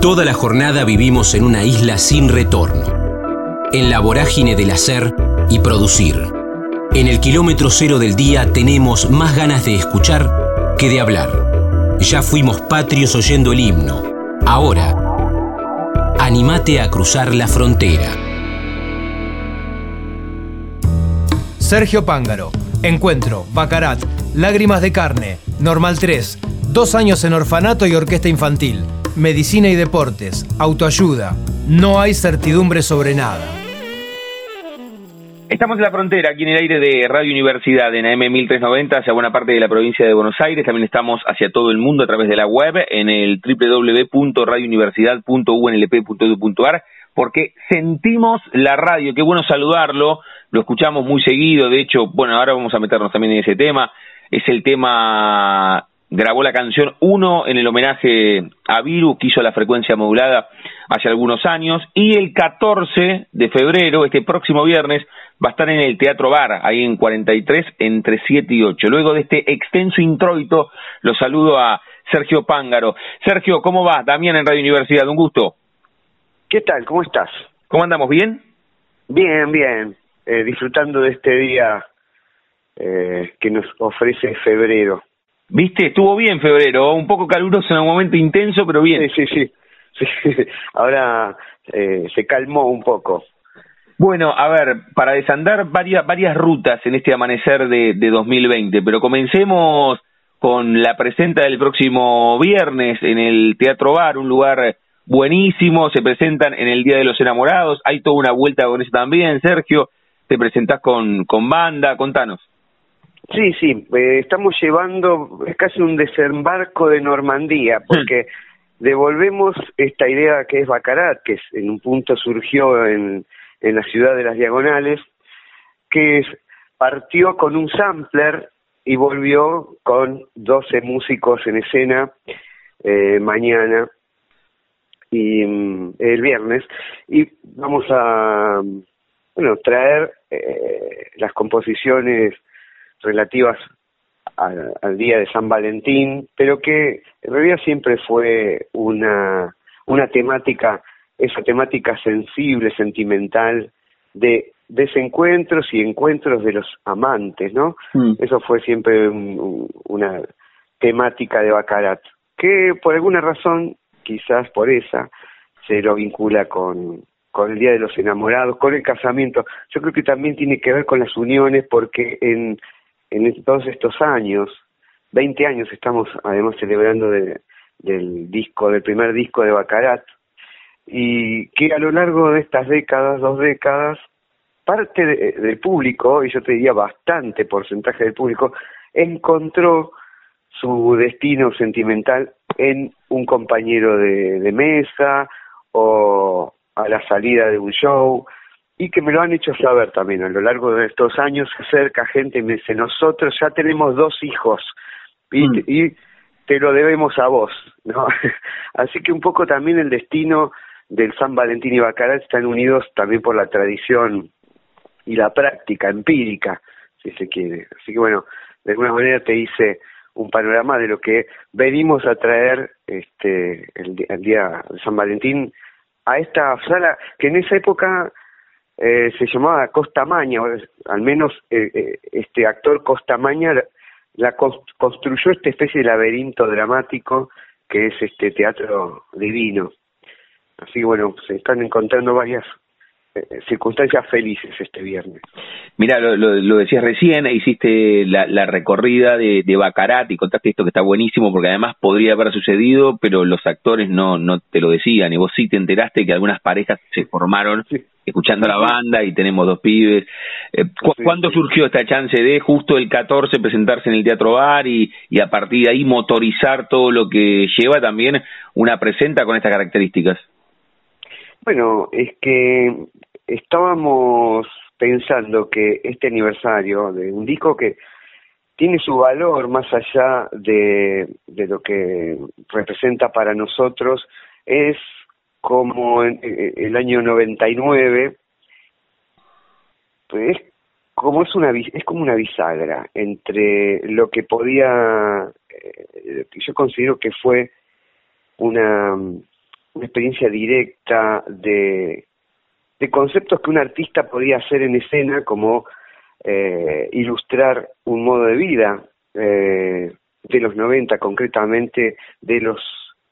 Toda la jornada vivimos en una isla sin retorno, en la vorágine del hacer y producir. En el kilómetro cero del día tenemos más ganas de escuchar que de hablar. Ya fuimos patrios oyendo el himno. Ahora, animate a cruzar la frontera. Sergio Pángaro, Encuentro, Bacarat, Lágrimas de Carne, Normal 3, dos años en orfanato y orquesta infantil, medicina y deportes, autoayuda. No hay certidumbre sobre nada. Estamos en la frontera, aquí en el aire de Radio Universidad, en AM 1390, hacia buena parte de la provincia de Buenos Aires. También estamos hacia todo el mundo a través de la web, en el www.radiouniversidad.unlp.edu.ar, porque sentimos la radio. Qué bueno saludarlo, lo escuchamos muy seguido. De hecho, bueno, ahora vamos a meternos también en ese tema. Es el tema grabó la canción 1 en el homenaje a Viru, que hizo la frecuencia modulada hace algunos años, y el 14 de febrero, este próximo viernes, va a estar en el Teatro Bar, ahí en 43, entre 7 y 8. Luego de este extenso introito, lo saludo a Sergio Pángaro. Sergio, ¿cómo va? Damián en Radio Universidad, un gusto. ¿Qué tal? ¿Cómo estás? ¿Cómo andamos? ¿Bien? Bien, bien. Eh, disfrutando de este día eh, que nos ofrece febrero. ¿Viste? Estuvo bien febrero, un poco caluroso en un momento intenso, pero bien. Sí, sí, sí. Ahora eh, se calmó un poco. Bueno, a ver, para desandar varias, varias rutas en este amanecer de, de 2020, pero comencemos con la presenta del próximo viernes en el Teatro Bar, un lugar buenísimo, se presentan en el Día de los Enamorados, hay toda una vuelta con eso también, Sergio, te presentás con, con banda, contanos. Sí, sí, eh, estamos llevando, es casi un desembarco de Normandía, hmm. porque devolvemos esta idea que es Bacarat, que en un punto surgió en, en la ciudad de las Diagonales, que partió con un sampler y volvió con 12 músicos en escena eh, mañana y mm, el viernes y vamos a bueno traer eh, las composiciones relativas al, día de San Valentín, pero que en realidad siempre fue una, una temática, esa temática sensible, sentimental, de desencuentros y encuentros de los amantes, ¿no? Mm. Eso fue siempre una temática de Bacarat, que por alguna razón, quizás por esa, se lo vincula con, con el Día de los Enamorados, con el casamiento. Yo creo que también tiene que ver con las uniones, porque en en todos estos años, 20 años estamos además celebrando de, del disco, del primer disco de Bacarat, y que a lo largo de estas décadas, dos décadas, parte del público, y yo te diría bastante porcentaje del público, encontró su destino sentimental en un compañero de, de mesa o a la salida de un show y que me lo han hecho saber también a lo largo de estos años, se acerca gente y me dice, nosotros ya tenemos dos hijos y, mm. y te lo debemos a vos, ¿no? Así que un poco también el destino del San Valentín y Bacarat están unidos también por la tradición y la práctica empírica, si se quiere. Así que bueno, de alguna manera te hice un panorama de lo que venimos a traer este el, el día de San Valentín a esta sala que en esa época eh, se llamaba Costa Maña, al menos eh, eh, este actor Costa Maña la, construyó esta especie de laberinto dramático que es este teatro divino. Así bueno, se están encontrando varias circunstancias felices este viernes. Mira, lo, lo, decías recién, hiciste la, la recorrida de, de, Bacarat y contaste esto que está buenísimo porque además podría haber sucedido, pero los actores no, no te lo decían y vos sí te enteraste que algunas parejas se formaron escuchando la banda y tenemos dos pibes. Eh, ¿Cuándo surgió esta chance de justo el 14 presentarse en el Teatro Bar y, y a partir de ahí motorizar todo lo que lleva también una presenta con estas características? Bueno, es que estábamos pensando que este aniversario de un disco que tiene su valor más allá de, de lo que representa para nosotros es como en, el año 99 pues como es una es como una bisagra entre lo que podía eh, yo considero que fue una una experiencia directa de, conceptos que un artista podía hacer en escena, como eh, ilustrar un modo de vida eh, de los 90, concretamente de los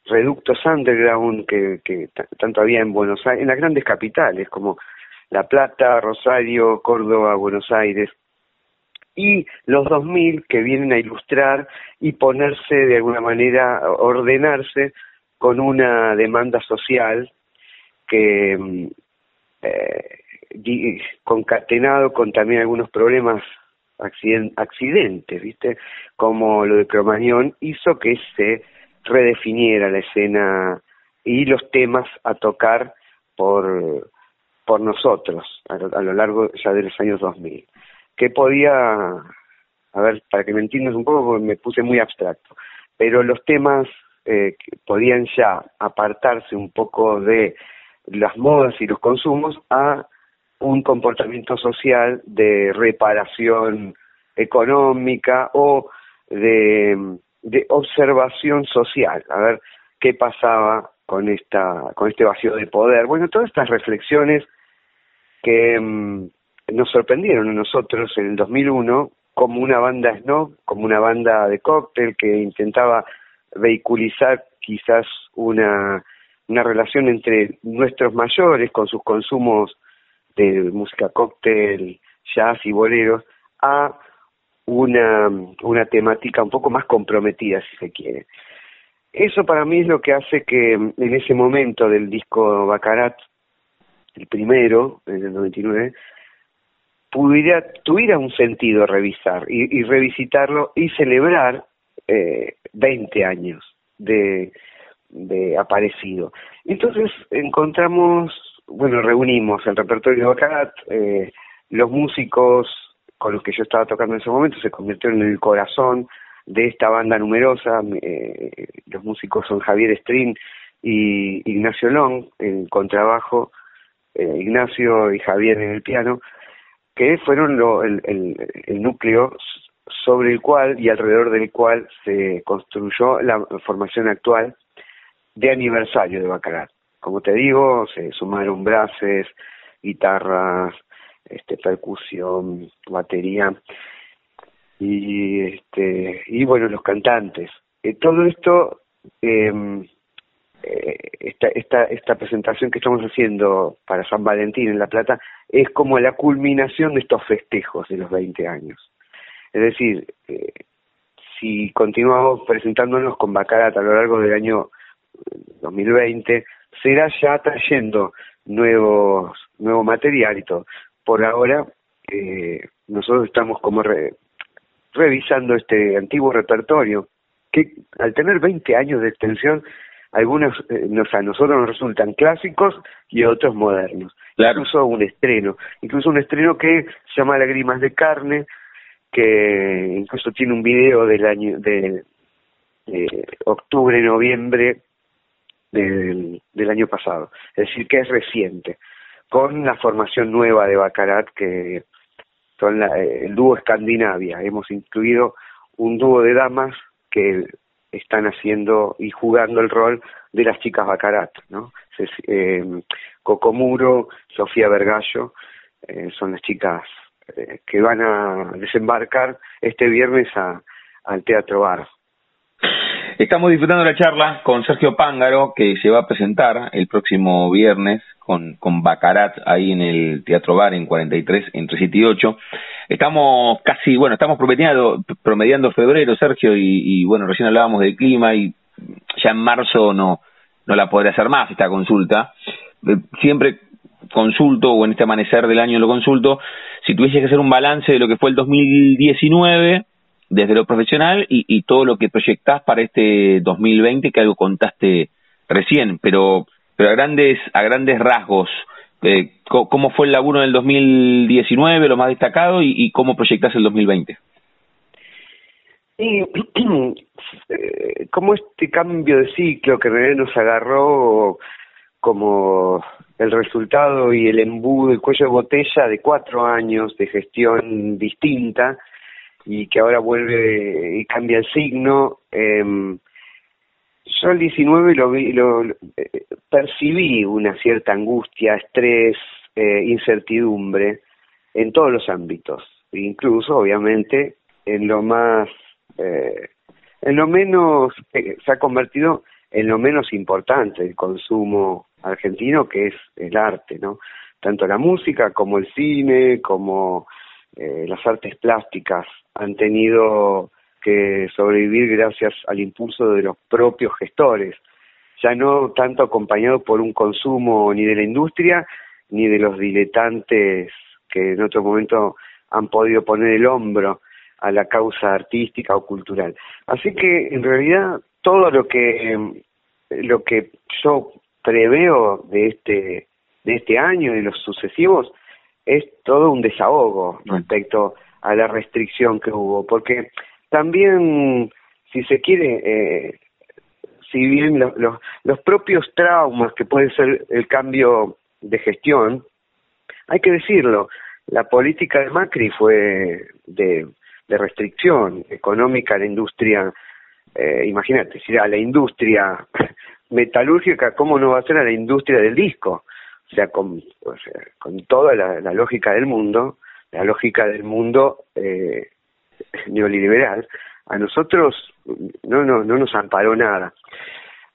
reductos underground que, que tanto había en Buenos Aires, en las grandes capitales como La Plata, Rosario, Córdoba, Buenos Aires, y los 2000 que vienen a ilustrar y ponerse de alguna manera, ordenarse con una demanda social que mm, eh, concatenado con también algunos problemas accidentes, ¿viste? Como lo de Cromañón hizo que se redefiniera la escena y los temas a tocar por, por nosotros a lo, largo ya de los años 2000. Que podía, a ver, para que me entiendas un poco, me puse muy abstracto, pero los temas eh, podían ya apartarse un poco de las modas y los consumos a un comportamiento social de reparación económica o de, de observación social, a ver qué pasaba con esta con este vacío de poder. Bueno, todas estas reflexiones que mm, nos sorprendieron a nosotros en el 2001 como una banda snob, como una banda de cóctel que intentaba vehiculizar quizás una, una relación entre nuestros mayores con sus consumos de música cóctel, jazz y boleros a una, una temática un poco más comprometida, si se quiere. Eso para mí es lo que hace que en ese momento del disco Bacarat, el primero, en el 99, pudiera, tuviera un sentido revisar y, revisitarlo y celebrar eh, 20 años de, de aparecido. Entonces encontramos, bueno, reunimos el repertorio de Bacarat, eh, los músicos con los que yo estaba tocando en ese momento se convirtieron en el corazón de esta banda numerosa. Eh, los músicos son Javier Strin y Ignacio Long en contrabajo, eh, Ignacio y Javier en el piano, que fueron lo, el, el, núcleo sobre el cual y alrededor del cual se construyó la formación actual de aniversario de Bacarat. Como te digo, se sumaron brases, guitarras, este, percusión, batería y este y bueno los cantantes. Eh, todo esto em, eh, esta, esta, esta presentación que estamos haciendo para San Valentín en La Plata es como la culminación de estos festejos de los 20 años. Es decir, eh, si continuamos presentándonos con Bacarat a lo largo del año 2020, será ya trayendo nuevos nuevo material y todo. Por ahora eh, nosotros estamos como revisando este antiguo repertorio que al tener 20 años de extensión algunos eh, nos, a nosotros nos resultan clásicos y otros modernos. Incluso un estreno. Incluso un estreno que se llama Lágrimas de carne que incluso tiene un video del año de, octubre noviembre del, del año pasado es decir que es reciente con la formación nueva de Bacarat que son la, el dúo Escandinavia. Hemos incluido un dúo de damas que están haciendo y jugando el rol de las chicas Bacarat, ¿no? Eh, Cocomuro, Sofía Vergallo, eh, son las chicas eh, que van a desembarcar este viernes a, al Teatro Bar. Estamos disfrutando la charla con Sergio Pángaro, que se va a presentar el próximo viernes con, con Bacarat ahí en el Teatro Bar en 43, entre 7 y 8. Estamos casi, bueno, estamos promediando, promediando febrero, Sergio, y, bueno, recién hablábamos del clima y ya en marzo no, no la podré hacer más esta consulta. Eh, siempre consulto, o en este amanecer del año lo consulto, si tuviese que hacer un balance de lo que fue el 2019 desde lo profesional y, todo lo que proyectás para este 2020, que algo contaste recién, pero, pero a grandes, a grandes rasgos, eh, ¿cómo fue el laburo en el 2019, lo más destacado, y, cómo proyectás el 2020? Y eh, como este cambio de ciclo que nos agarró como el resultado y el embudo, el cuello de botella de cuatro años de gestión distinta, y que ahora vuelve y cambia el signo. Eh, yo el 19 lo vi, lo, eh, percibí una cierta angustia, estrés, eh, incertidumbre en todos los ámbitos, incluso obviamente en lo más, eh, en lo menos, eh, se ha convertido en lo menos importante el consumo argentino que es el arte, ¿no? Tanto la música como el cine, como las artes plásticas han tenido que sobrevivir gracias al impulso de los propios gestores, ya no tanto acompañado por un consumo ni de la industria ni de los diletantes que en otro momento han podido poner el hombro a la causa artística o cultural. Así que en realidad todo lo que lo que yo preveo de este de este año y los sucesivos es todo un desahogo respecto a la restricción que hubo, porque también, si se quiere, eh, si bien los, los propios traumas que puede ser el cambio de gestión, hay que decirlo, la política de Macri fue de, de restricción económica a la industria, eh, imagínate, si a la industria metalúrgica, ¿cómo no va a ser a la industria del disco? O sea, con, con toda la, lógica del mundo, la lógica del mundo eh, neoliberal, a nosotros no, no, no nos amparó nada.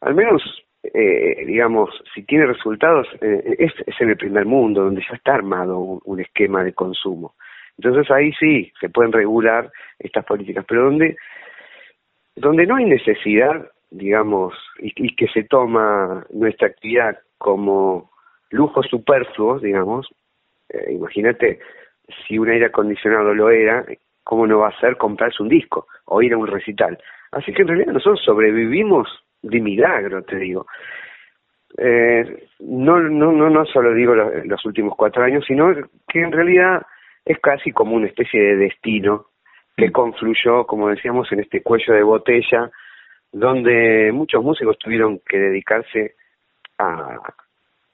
Al menos, eh, digamos, si tiene resultados, eh, es, en el primer mundo, donde ya está armado un, esquema de consumo. Entonces ahí sí se pueden regular estas políticas, pero donde, donde no hay necesidad, digamos, y, que se toma nuestra actividad como lujo superfluo, digamos, eh, imagínate si un aire acondicionado lo era, ¿cómo no va a ser comprarse un disco o ir a un recital? Así que en realidad nosotros sobrevivimos de milagro, te digo. Eh, no, no, no, no solo digo los, últimos cuatro años, sino que en realidad es casi como una especie de destino que mm. confluyó, como decíamos, en este cuello de botella, donde muchos músicos tuvieron que dedicarse a,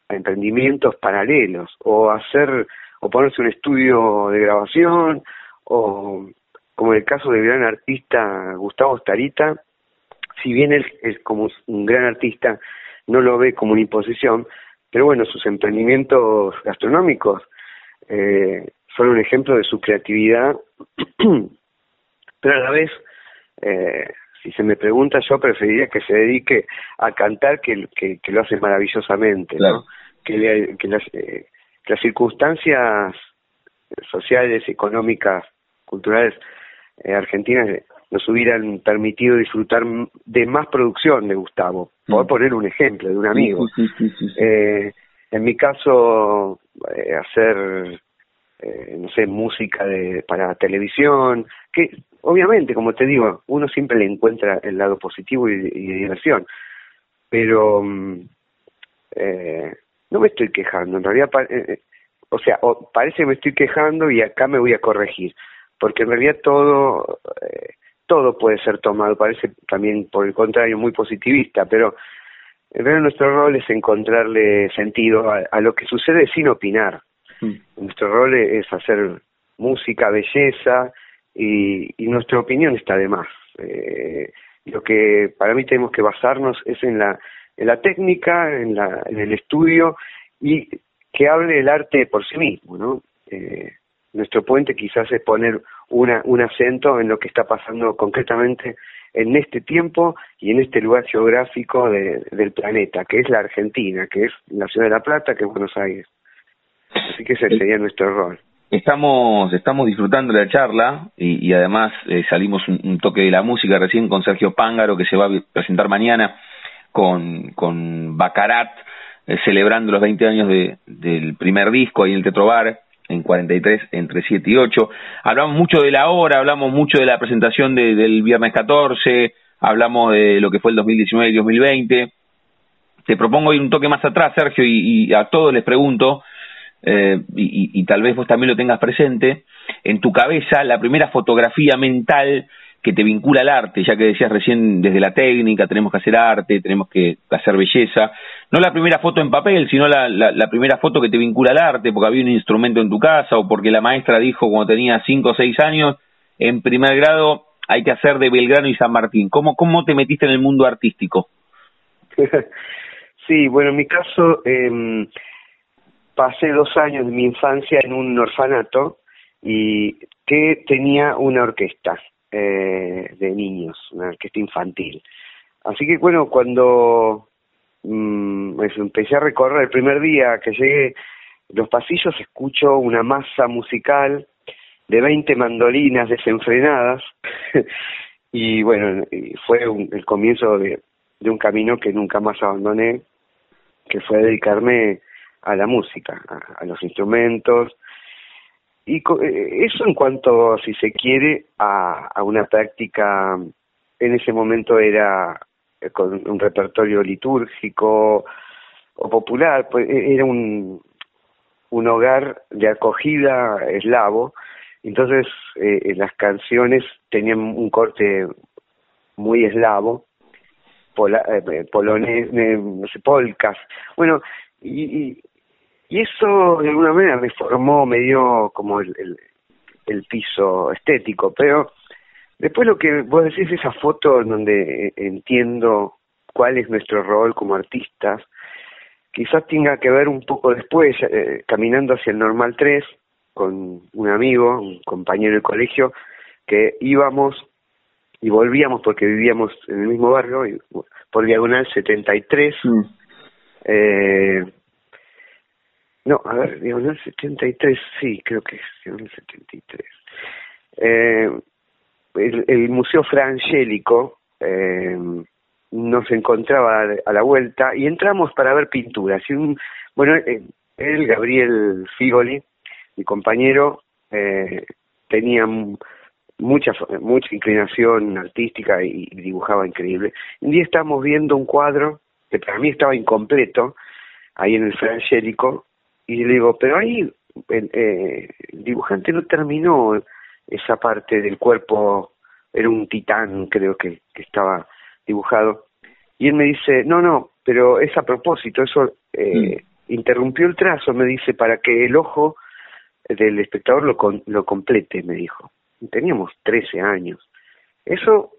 emprendimientos paralelos o hacer o ponerse un estudio de grabación o como en el caso del gran artista Gustavo Starita, si bien él es como un gran artista, no lo ve como una imposición, pero bueno, sus emprendimientos gastronómicos eh, son un ejemplo de su creatividad, pero a la vez, eh, si se me pregunta, yo preferiría que se dedique a cantar que, que, lo hace maravillosamente, ¿no? Que, que las, eh, las circunstancias sociales, económicas culturales eh, argentinas nos hubieran permitido disfrutar de más producción de Gustavo. Voy a mm. poner un ejemplo de un amigo. eh, en mi caso, eh, hacer, eh, no sé, música de, para televisión, que obviamente, como te digo, uno siempre le encuentra el lado positivo y, de diversión, pero mm, eh, no me estoy quejando, en realidad o sea, parece que me estoy quejando y acá me voy a corregir, porque en realidad todo, eh, todo puede ser tomado, parece también por el contrario muy positivista, pero en realidad nuestro rol es encontrarle sentido a, lo que sucede sin opinar. Mm. Nuestro rol es hacer música, belleza, y, y nuestra opinión está de más. Eh, lo que para mí tenemos que basarnos es en la, en la técnica, en, la, en el estudio y que hable el arte por sí mismo, ¿no? Eh, nuestro puente quizás es poner una, un acento en lo que está pasando concretamente en este tiempo y en este lugar geográfico del planeta, que es la Argentina, que es la ciudad de La Plata, que es Buenos Aires. Así que ese sería nuestro rol. Estamos, estamos disfrutando de la charla y, y además eh, salimos un, toque de la música recién con Sergio Pángaro, que se va a presentar mañana con, con Bacarat, eh, celebrando los 20 años de, del primer disco ahí en el Tetrobar, en 43, entre 7 y 8. Hablamos mucho de la hora, hablamos mucho de la presentación del viernes 14, hablamos de lo que fue el 2019 y 2020. Te propongo ir un toque más atrás, Sergio, y, a todos les pregunto, eh, y, tal vez vos también lo tengas presente, en tu cabeza la primera fotografía mental que te vincula al arte, ya que decías recién desde la técnica, tenemos que hacer arte, tenemos que hacer belleza. No la primera foto en papel, sino la, la, primera foto que te vincula al arte, porque había un instrumento en tu casa o porque la maestra dijo cuando tenía cinco o seis años, en primer grado hay que hacer de Belgrano y San Martín. ¿Cómo, cómo te metiste en el mundo artístico? Sí, bueno, en mi caso eh, pasé dos años de mi infancia en un orfanato y que tenía una orquesta eh, de niños, una orquesta infantil. Así que bueno, cuando mm, pues, empecé a recorrer el primer día que llegué los pasillos, escucho una masa musical de 20 mandolinas desenfrenadas y bueno, fue el comienzo de, de un camino que nunca más abandoné, que fue dedicarme a la música, a, los instrumentos, y eh, eso en cuanto, si se quiere, a, a una práctica, en ese momento era eh, con un repertorio litúrgico o popular, pues e, era un, un hogar de acogida eslavo, entonces eh, las canciones tenían un corte muy eslavo, pola, eh, polonés, polcas, bueno, y, y eso de alguna manera me formó, me dio como el, el, piso estético, pero después lo que vos decís, esa foto en donde entiendo cuál es nuestro rol como artistas, quizás tenga que ver un poco después, eh, caminando hacia el Normal 3, con un amigo, un compañero del colegio, que íbamos y volvíamos porque vivíamos en el mismo barrio, por diagonal 73, mm. eh, no, a ver, diagonal 73, sí, creo que es diagonal 73. Eh, el, el Museo Frangélico eh, nos encontraba a la vuelta y entramos para ver pinturas. Y un, bueno, eh, él, Gabriel Figoli, mi compañero, eh, tenía mucha mucha inclinación artística y, dibujaba increíble. Un día estábamos viendo un cuadro que para mí estaba incompleto ahí en el Frangélico y le digo, pero ahí el, eh, el dibujante no terminó esa parte del cuerpo, era un titán creo que, que estaba dibujado. Y él me dice, no, no, pero es a propósito, eso eh, mm. interrumpió el trazo, me dice, para que el ojo del espectador lo, lo complete, me dijo. Teníamos 13 años. Eso,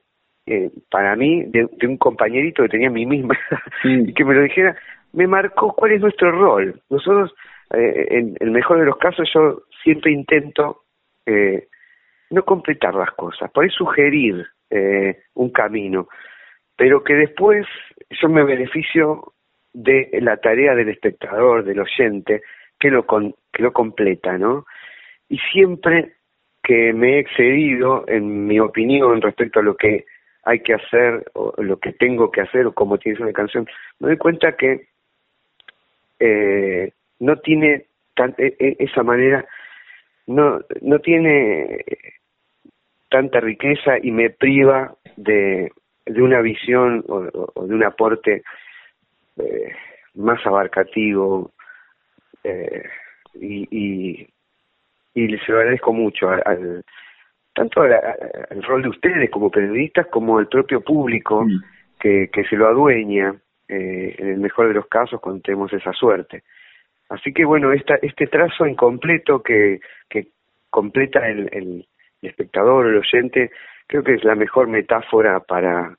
eh, para mí, de, un compañerito que tenía mi misma mm. y que me lo dijera, me marcó cuál es nuestro rol. Nosotros eh, en el mejor de los casos yo siempre intento eh, no completar las cosas, por ahí sugerir eh, un camino, pero que después yo me beneficio de la tarea del espectador, del oyente, que lo, que lo completa, ¿no? Y siempre que me he excedido en mi opinión respecto a lo que hay que hacer, o lo que tengo que hacer, o cómo tiene una canción, me doy cuenta que eh, no tiene e, e, esa manera, no, no tiene tanta riqueza y me priva de, de una visión o, de un aporte eh, más abarcativo eh, y, y, y les agradezco mucho al, tanto al, rol de ustedes como periodistas como al propio público mm. que, que se lo adueña eh, en el mejor de los casos contemos esa suerte. Así que bueno, esta, este trazo incompleto que, que completa el, el, espectador, el oyente, creo que es la mejor metáfora para,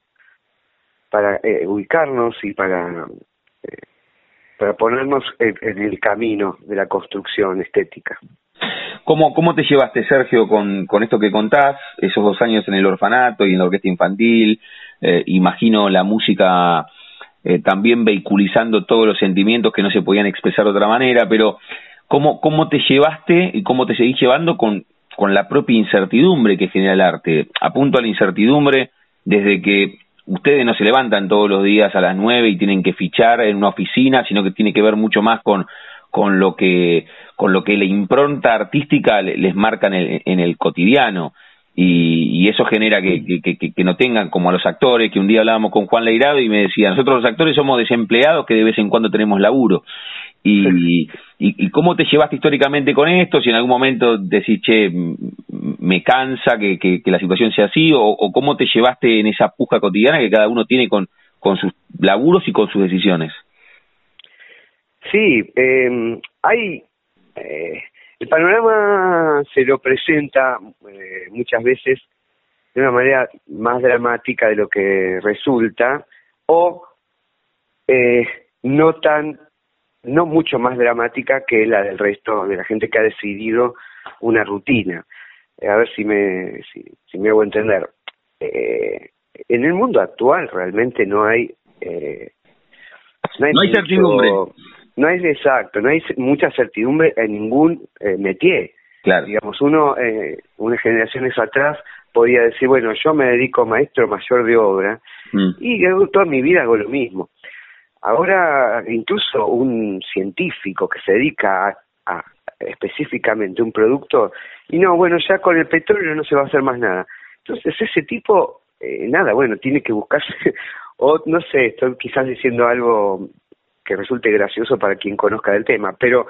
para eh, ubicarnos y para, eh, para ponernos en, el camino de la construcción estética. ¿Cómo, ¿Cómo te llevaste, Sergio, con, con esto que contás, esos dos años en el orfanato y en la orquesta infantil? Eh, imagino la música eh, también vehiculizando todos los sentimientos que no se podían expresar de otra manera, pero ¿cómo, cómo te llevaste y cómo te seguís llevando con, con la propia incertidumbre que genera el arte? Apunto a la incertidumbre desde que ustedes no se levantan todos los días a las nueve y tienen que fichar en una oficina, sino que tiene que ver mucho más con, con lo que con lo que la impronta artística les marca en el, en el cotidiano y, y eso genera que, que, que, no tengan como a los actores, que un día hablábamos con Juan Leirado y me decía, nosotros los actores somos desempleados que de vez en cuando tenemos laburo. Y, y, y, cómo te llevaste históricamente con esto? Si en algún momento decís, che, me cansa que, que, la situación sea así, o, o, cómo te llevaste en esa puja cotidiana que cada uno tiene con, con sus laburos y con sus decisiones. Sí, eh, hay eh, el panorama se lo presenta eh, muchas veces de una manera más dramática de lo que resulta, o eh, no tan, no mucho más dramática que la del resto de la gente que ha decidido una rutina. Eh, a ver si me, si, me hago entender. Eh, en el mundo actual realmente no hay... Eh, no hay, certidumbre. No hay exacto, no hay mucha certidumbre en ningún eh, métier. Claro. Digamos, uno, eh, unas generaciones atrás, podía decir, bueno, yo me dedico a maestro mayor de obra mm. y toda mi vida hago lo mismo. Ahora, incluso un científico que se dedica a, a específicamente un producto, y no, bueno, ya con el petróleo no se va a hacer más nada. Entonces, ese tipo, eh, nada, bueno, tiene que buscarse, o no sé, estoy quizás diciendo algo que resulte gracioso para quien conozca del tema, pero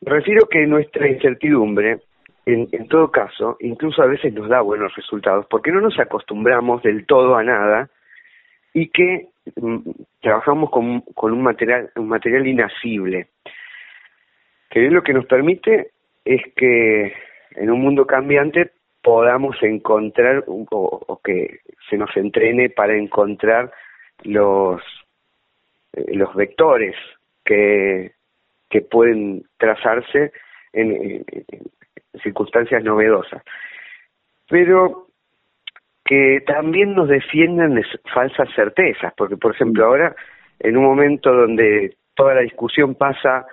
me refiero que nuestra incertidumbre, en, en todo caso, incluso a veces nos da buenos resultados, porque no nos acostumbramos del todo a nada y que mm, trabajamos con, un material un material inasible que lo que nos permite es que en un mundo cambiante podamos encontrar o, o que se nos entrene para encontrar los los vectores que, que pueden trazarse en, circunstancias novedosas. Pero que también nos defiendan de falsas certezas, porque por ejemplo ahora, en un momento donde toda la discusión pasa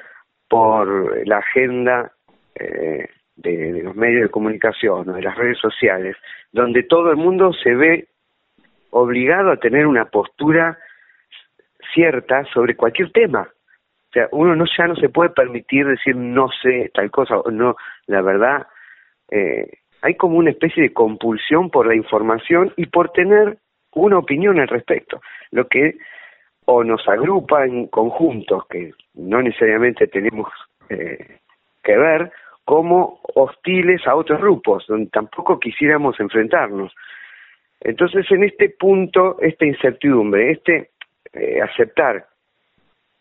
por la agenda eh, de, de, los medios de comunicación o de las redes sociales, donde todo el mundo se ve obligado a tener una postura cierta sobre cualquier tema. O sea, uno no ya no se puede permitir decir no sé tal cosa o no, la verdad, eh, hay como una especie de compulsión por la información y por tener una opinión al respecto, lo que o nos agrupa en conjuntos que no necesariamente tenemos eh, que ver, como hostiles a otros grupos, donde tampoco quisiéramos enfrentarnos. Entonces, en este punto, esta incertidumbre, este eh, aceptar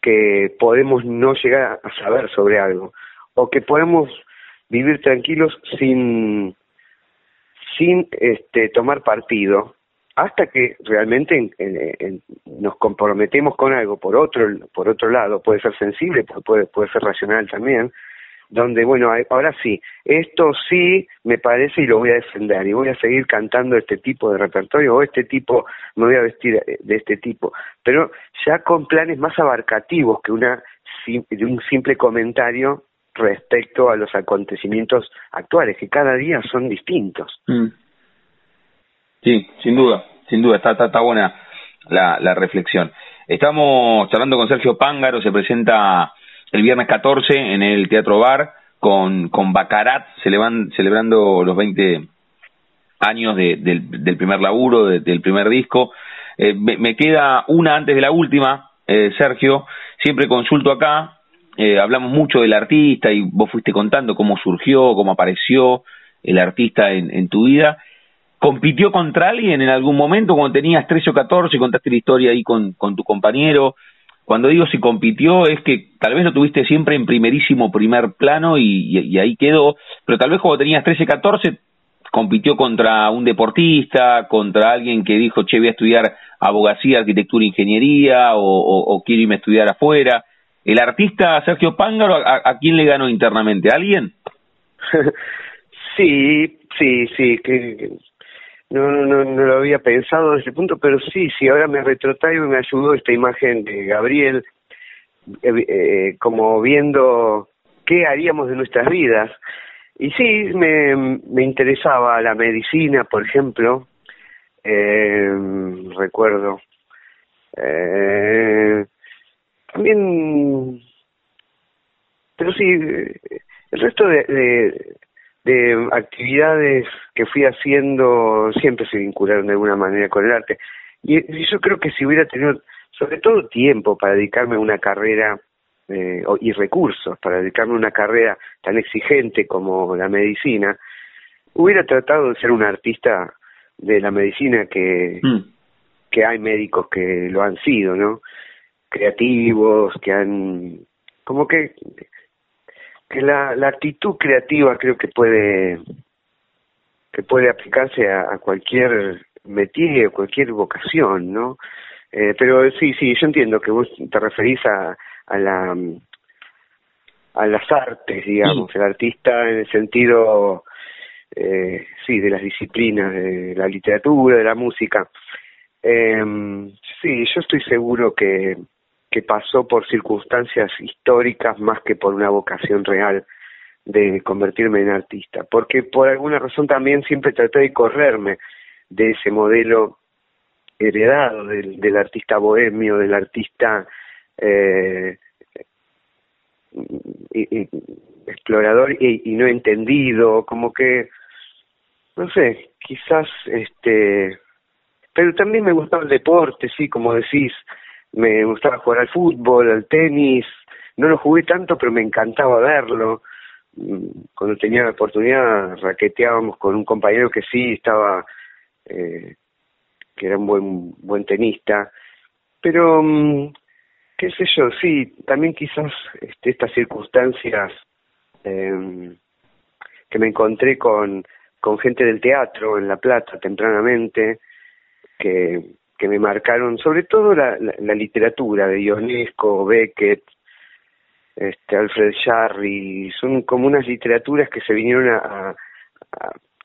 que podemos no llegar a saber sobre algo o que podemos vivir tranquilos sin sin este tomar partido hasta que realmente nos comprometemos con algo por otro por otro lado. Puede ser sensible puede puede ser racional también donde, bueno, ahora sí, esto sí me parece y lo voy a defender y voy a seguir cantando este tipo de repertorio o este tipo, me voy a vestir de este tipo, pero ya con planes más abarcativos que una de un simple comentario respecto a los acontecimientos actuales, que cada día son distintos. Mm. Sí, sin duda, sin duda, está, está, buena la, la reflexión. Estamos charlando con Sergio Pángaro, se presenta el viernes 14 en el Teatro Bar con, con Bacarat celebrando los 20 años de, del, del, primer laburo, del primer disco. Eh, me, queda una antes de la última, eh, Sergio. Siempre consulto acá, eh, hablamos mucho del artista y vos fuiste contando cómo surgió, cómo apareció el artista en, en tu vida. ¿Compitió contra alguien en algún momento cuando tenías 13 o 14? Contaste la historia ahí con, con tu compañero. Cuando digo si compitió es que tal vez lo tuviste siempre en primerísimo primer plano y, ahí quedó, pero tal vez cuando tenías 13, 14 compitió contra un deportista, contra alguien que dijo, che, voy a estudiar abogacía, arquitectura, ingeniería o, quiero irme a estudiar afuera. ¿El artista Sergio Pángaro a, quién le ganó internamente? ¿A alguien? sí, sí, sí, que, no, no, no, lo había pensado desde ese punto, pero sí, sí, ahora me retrotraigo y me ayudó esta imagen de Gabriel, eh, eh, como viendo qué haríamos de nuestras vidas. Y sí, me, me interesaba la medicina, por ejemplo, eh, recuerdo. Eh, también, pero sí, el resto de, de actividades que fui haciendo siempre se vincularon de alguna manera con el arte. Y, yo creo que si hubiera tenido, sobre todo tiempo para dedicarme a una carrera eh, y recursos para dedicarme a una carrera tan exigente como la medicina, hubiera tratado de ser un artista de la medicina que, mm. que hay médicos que lo han sido, ¿no? Creativos, que han, como que que la, la actitud creativa creo que puede que puede aplicarse a, cualquier métier o cualquier vocación, ¿no? Eh, pero sí, sí, yo entiendo que vos te referís a, a la a las artes, digamos, el artista en el sentido, eh, sí, de las disciplinas, de la literatura, de la música. Eh, sí, yo estoy seguro que, que pasó por circunstancias históricas más que por una vocación real de convertirme en artista, porque por alguna razón también siempre traté de correrme de ese modelo heredado del, del artista bohemio, del artista eh, explorador y, y, no entendido, como que, no sé, quizás, este, pero también me gustaba el deporte, sí, como decís, me gustaba jugar al fútbol, al tenis, no lo jugué tanto, pero me encantaba verlo. Mm, cuando tenía la oportunidad, raqueteábamos con un compañero que sí estaba, eh, que era un buen, buen tenista, pero mm, qué sé yo, sí, también quizás este, estas circunstancias eh, que me encontré con, con gente del teatro en La Plata tempranamente, que, que me marcaron, sobre todo la, la, literatura de Ionesco, Beckett, este, Alfred Jarry, son como unas literaturas que se vinieron a,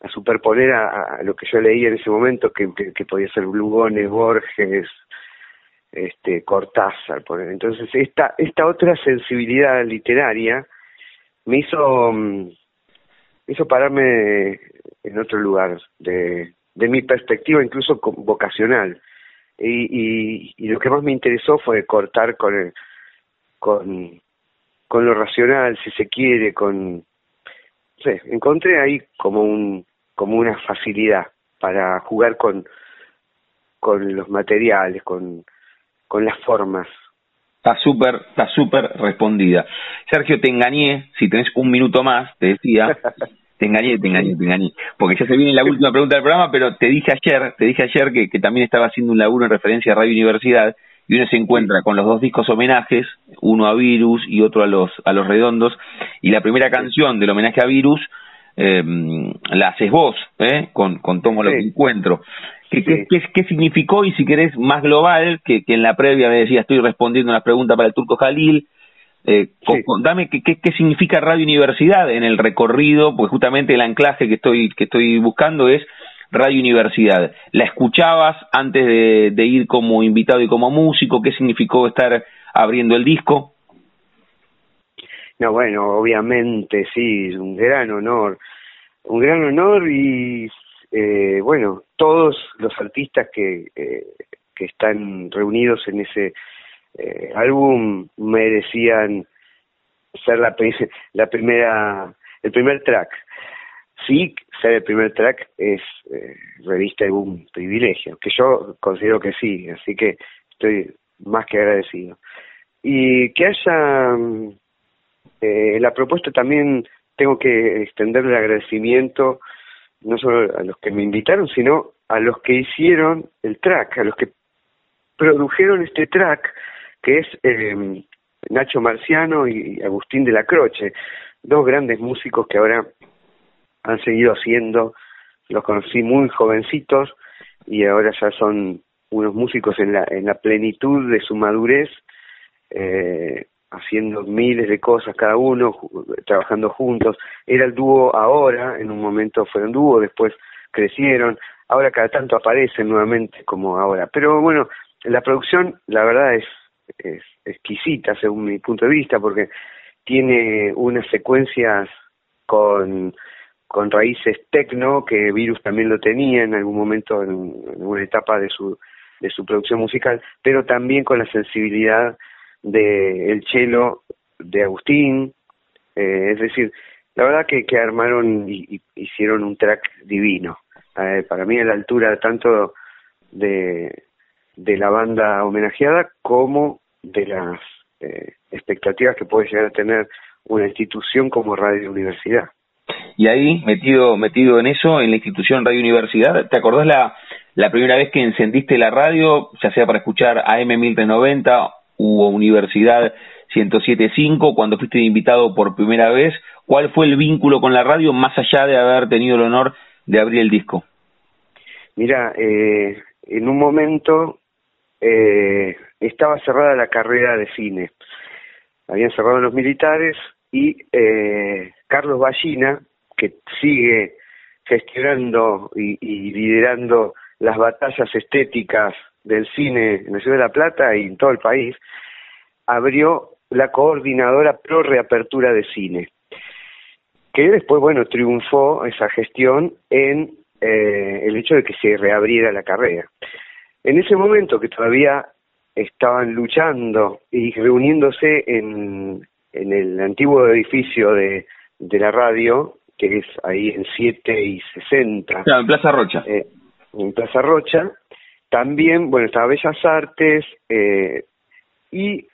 superponer a, lo que yo leía en ese momento, que, podía ser Lugones, Borges, este Cortázar por entonces esta esta otra sensibilidad literaria me hizo mm, hizo pararme en otro lugar de mi perspectiva incluso vocacional y, y, y lo que más me interesó fue cortar con el, con con lo racional si se quiere con no encontré ahí como un como una facilidad para jugar con con los materiales con con las formas. Está súper, está súper respondida. Sergio, te engañé, si tenés un minuto más, te decía, te engañé, te engañé, te engañé, porque ya se viene la última pregunta del programa, pero te dije ayer, te dije ayer que, que también estaba haciendo un laburo en referencia a Radio Universidad, y uno se encuentra con los dos discos homenajes, uno a Virus y otro a los, a los redondos, y la primera canción del homenaje a Virus, eh, la haces vos, ¿eh? con, con Tomo lo que encuentro. ¿Qué, qué, significó? Y si querés más global, que, que en la previa me decía, estoy respondiendo una pregunta para el Turco Jalil, eh, dame qué, qué, significa Radio Universidad en el recorrido, pues justamente el anclaje que estoy, que estoy buscando es Radio Universidad. ¿La escuchabas antes de, de ir como invitado y como músico? ¿Qué significó estar abriendo el disco? No, bueno, obviamente sí, un gran honor, un gran honor y eh, bueno, todos los artistas que, eh, que están reunidos en ese eh, álbum merecían ser la, la primera, el primer track. Sí, ser el primer track es eh, revista de un privilegio, que yo considero que sí, así que estoy más que agradecido. Y que haya eh, la propuesta también tengo que extenderle el agradecimiento no solo a los que me invitaron, sino a los que hicieron el track, a los que produjeron este track, que es eh, Nacho Marciano y Agustín de la Croce, dos grandes músicos que ahora han seguido haciendo, los conocí muy jovencitos y ahora ya son unos músicos en la, en la plenitud de su madurez, eh, haciendo miles de cosas cada uno, trabajando juntos. Era el dúo ahora, en un momento fueron dúo, después crecieron, ahora cada tanto aparecen nuevamente como ahora. Pero bueno, la producción la verdad es, es exquisita según mi punto de vista porque tiene unas secuencias con con raíces tecno que Virus también lo tenía en algún momento en, en una etapa de su de su producción musical, pero también con la sensibilidad de El Chelo de Agustín, eh, es decir, la verdad que, armaron y, hicieron un track divino. Para mí a la altura tanto de, de la banda homenajeada como de las eh, expectativas que puede llegar a tener una institución como Radio Universidad. Y ahí, metido, metido en eso, en la institución Radio Universidad, ¿te acordás la, la primera vez que encendiste la radio, ya sea para escuchar AM 1390 hubo Universidad 107.5, cuando fuiste invitado por primera vez, ¿cuál fue el vínculo con la radio más allá de haber tenido el honor de abrir el disco? Mira, eh, en un momento eh, estaba cerrada la carrera de cine. Habían cerrado los militares y eh, Carlos Ballina, que sigue gestionando y, y, liderando las batallas estéticas del cine en la Ciudad de La Plata y en todo el país, abrió la coordinadora pro reapertura de cine, que después, bueno, triunfó esa gestión en eh, el hecho de que se reabriera la carrera. En ese momento que todavía estaban luchando y reuniéndose en, en el antiguo edificio de, de la radio, que es ahí en 7 y 60. Claro, en Plaza Rocha. Eh, en Plaza Rocha. También, bueno, estaba Bellas Artes eh, y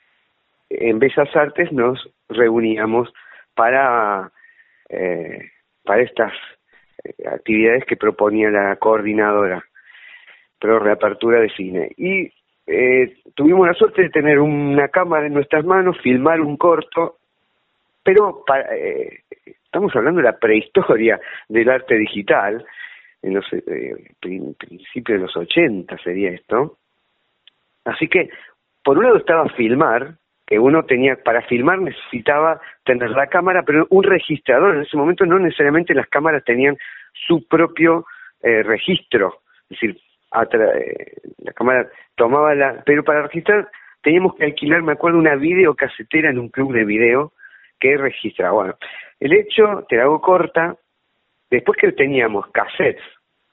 en Bellas Artes nos reuníamos para, eh, para estas eh, actividades que proponía la coordinadora, pero reapertura de cine. Y eh, tuvimos la suerte de tener una cámara en nuestras manos, filmar un corto, pero para, eh, estamos hablando de la prehistoria del arte digital, en los eh, principios de los 80 sería esto. Así que, por un lado estaba filmar, que uno tenía, para filmar necesitaba tener la cámara, pero un registrador, en ese momento no necesariamente las cámaras tenían su propio eh, registro, es decir, la cámara tomaba la, pero para registrar teníamos que alquilar, me acuerdo, una videocasetera en un club de video que registraba. Bueno, el hecho, te la hago corta, después que teníamos cassettes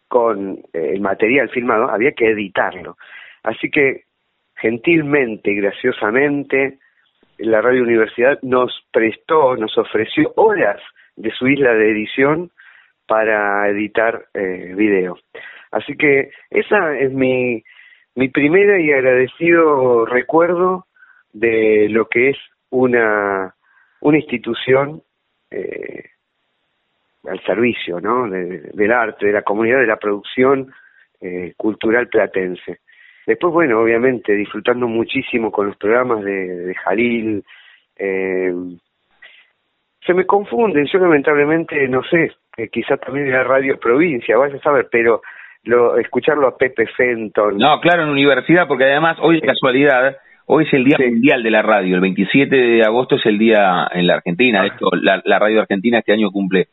con eh, el material filmado, había que editarlo. Así que gentilmente y graciosamente la Radio Universidad nos prestó, nos ofreció horas de su isla de edición para editar eh, video. Así que esa es mi, mi primera y agradecido recuerdo de lo que es una, una institución eh, al servicio ¿no? del arte, de la comunidad, de la producción eh, cultural platense. Después, bueno, obviamente, disfrutando muchísimo con los programas de, de Jalil. Eh, se me confunden, yo lamentablemente, no sé, eh, quizás también en la radio provincia, vaya a saber, pero lo, escucharlo a Pepe Fenton. No, claro, en universidad, porque además hoy de casualidad, hoy es el Día Mundial de la Radio, el 27 de agosto es el día en la Argentina, ah. la, la radio argentina este año cumple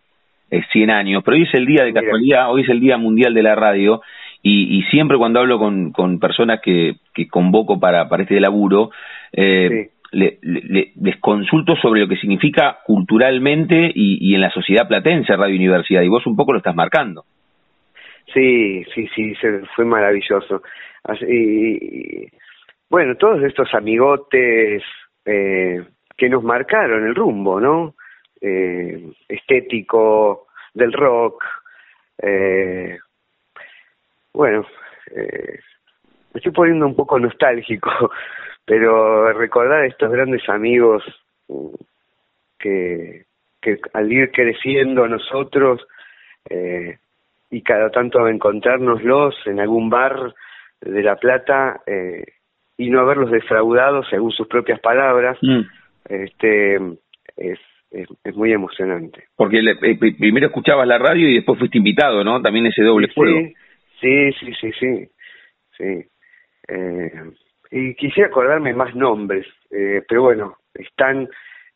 100 eh, años, pero hoy es el día de casualidad, hoy es el Día Mundial de la Radio y, y siempre cuando hablo con, con personas que, que convoco para, para este laburo, eh, le, le, les consulto sobre lo que significa culturalmente y, y en la sociedad platense Radio Universidad y vos un poco lo estás marcando. Sí, sí, sí, fue maravilloso. Así, bueno, todos estos amigotes eh, que nos marcaron el rumbo, ¿no? eh, estético del rock. Eh, bueno, eh, me estoy poniendo un poco nostálgico, pero recordar a estos grandes amigos mm, que, que al ir creciendo nosotros eh, y cada tanto encontrárnoslos en algún bar de La Plata eh, y no haberlos defraudado según sus propias palabras, mm. este es es, muy emocionante. Porque eh, primero escuchabas la radio y después fuiste invitado, ¿no? También ese doble juego. Sí, sí, sí, sí, sí. Eh, y quisiera acordarme más nombres, eh, pero bueno, están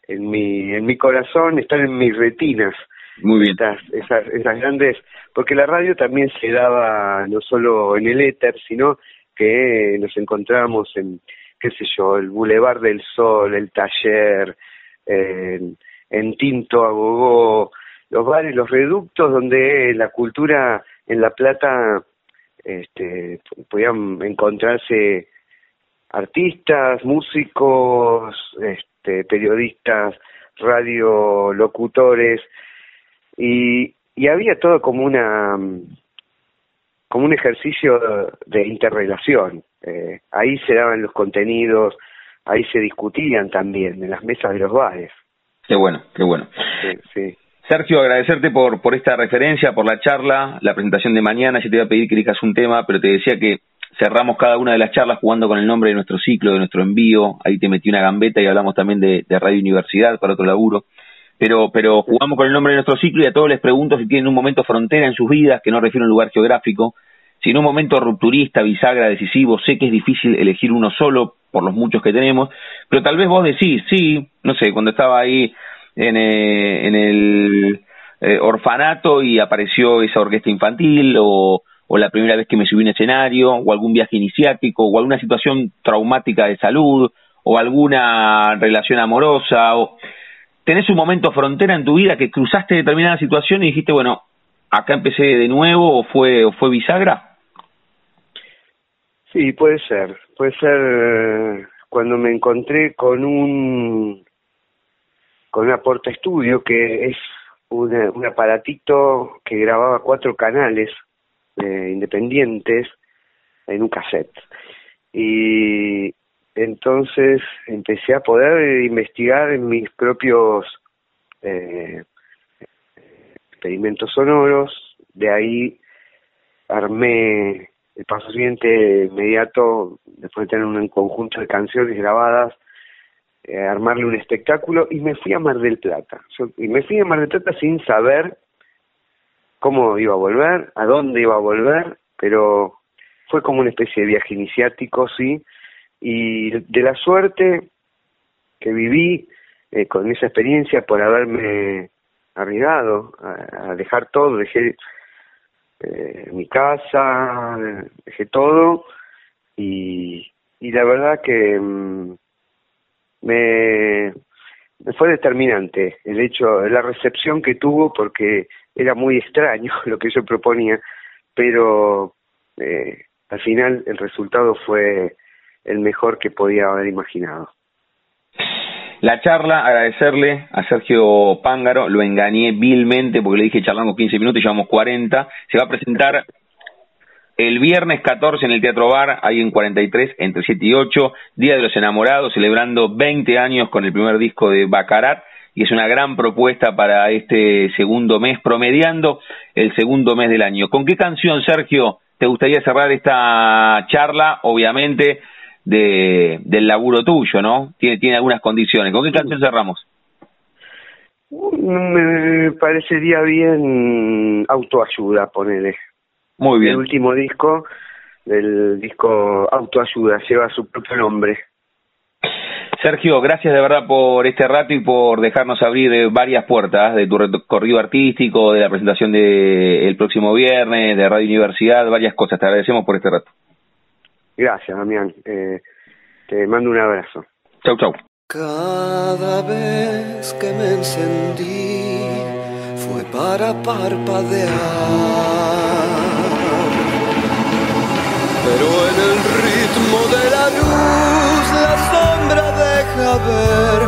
en mi, en mi corazón, están en mis retinas. Muy bien. esas, esas grandes, porque la radio también se daba no solo en el éter, sino que nos encontrábamos en, qué sé yo, el Boulevard del Sol, el taller, en, en Tinto, Agogó, los bares, los reductos donde la cultura en La Plata este, podían encontrarse artistas, músicos, este, periodistas, radiolocutores y, y había todo como una como un ejercicio de interrelación. Eh, ahí se daban los contenidos, ahí se discutían también en las mesas de los bares. Qué bueno, qué bueno. Sergio, agradecerte por, por esta referencia, por la charla, la presentación de mañana. Yo te iba a pedir que elijas un tema, pero te decía que cerramos cada una de las charlas jugando con el nombre de nuestro ciclo, de nuestro envío. Ahí te metí una gambeta y hablamos también de, Radio Universidad para otro laburo. Pero, pero jugamos con el nombre de nuestro ciclo y a todos les pregunto si tienen un momento frontera en sus vidas, que no refiero a un lugar geográfico, si en un momento rupturista, bisagra, decisivo, sé que es difícil elegir uno solo por los muchos que tenemos, pero tal vez vos decís, sí, no sé, cuando estaba ahí en, eh, en el eh, orfanato y apareció esa orquesta infantil o, o la primera vez que me subí a un escenario o algún viaje iniciático o alguna situación traumática de salud o alguna relación amorosa o tenés un momento frontera en tu vida que cruzaste determinada situación y dijiste, bueno, acá empecé de nuevo o fue o fue bisagra? Sí, puede ser, puede ser eh, cuando me encontré con un con una porta estudio que es un aparatito que grababa cuatro canales eh, independientes en un cassette. Y entonces empecé a poder investigar en mis propios eh, experimentos sonoros, de ahí armé el paso siguiente inmediato, después de tener un conjunto de canciones grabadas, eh, armarle un espectáculo y me fui a Mar del Plata. y me fui a Mar del Plata sin saber cómo iba a volver, a dónde iba a volver, pero fue como una especie de viaje iniciático, sí, y de la suerte que viví eh, con esa experiencia por haberme arriesgado a, dejar todo, dejé eh, mi casa, dejé todo y, y la verdad que mm, me, me fue determinante el hecho, la recepción que tuvo porque era muy extraño lo que yo proponía, pero eh, al final el resultado fue el mejor que podía haber imaginado. La charla, agradecerle a Sergio Pángaro, lo engañé vilmente porque le dije charlamos 15 minutos y llevamos 40. Se va a presentar el viernes 14 en el Teatro Bar, ahí en 43, entre 7 y 8, Día de los Enamorados, celebrando 20 años con el primer disco de Bacarat, y es una gran propuesta para este segundo mes, promediando el segundo mes del año. ¿Con qué canción, Sergio, te gustaría cerrar esta charla? Obviamente, de, del laburo tuyo, ¿no? Tiene, tiene algunas condiciones. ¿Con qué canción cerramos? Me parecería bien autoayuda, ponele. Muy bien. El último disco, del disco Autoayuda, lleva su propio nombre. Sergio, gracias de verdad por este rato y por dejarnos abrir varias puertas de tu recorrido artístico, de la presentación del el próximo viernes, de Radio Universidad, varias cosas. Te agradecemos por este rato. Gracias, Damián. Eh, te mando un abrazo. Chau, chau. Cada vez que me encendí fue para parpadear pero en el ritmo de la luz la sombra deja ver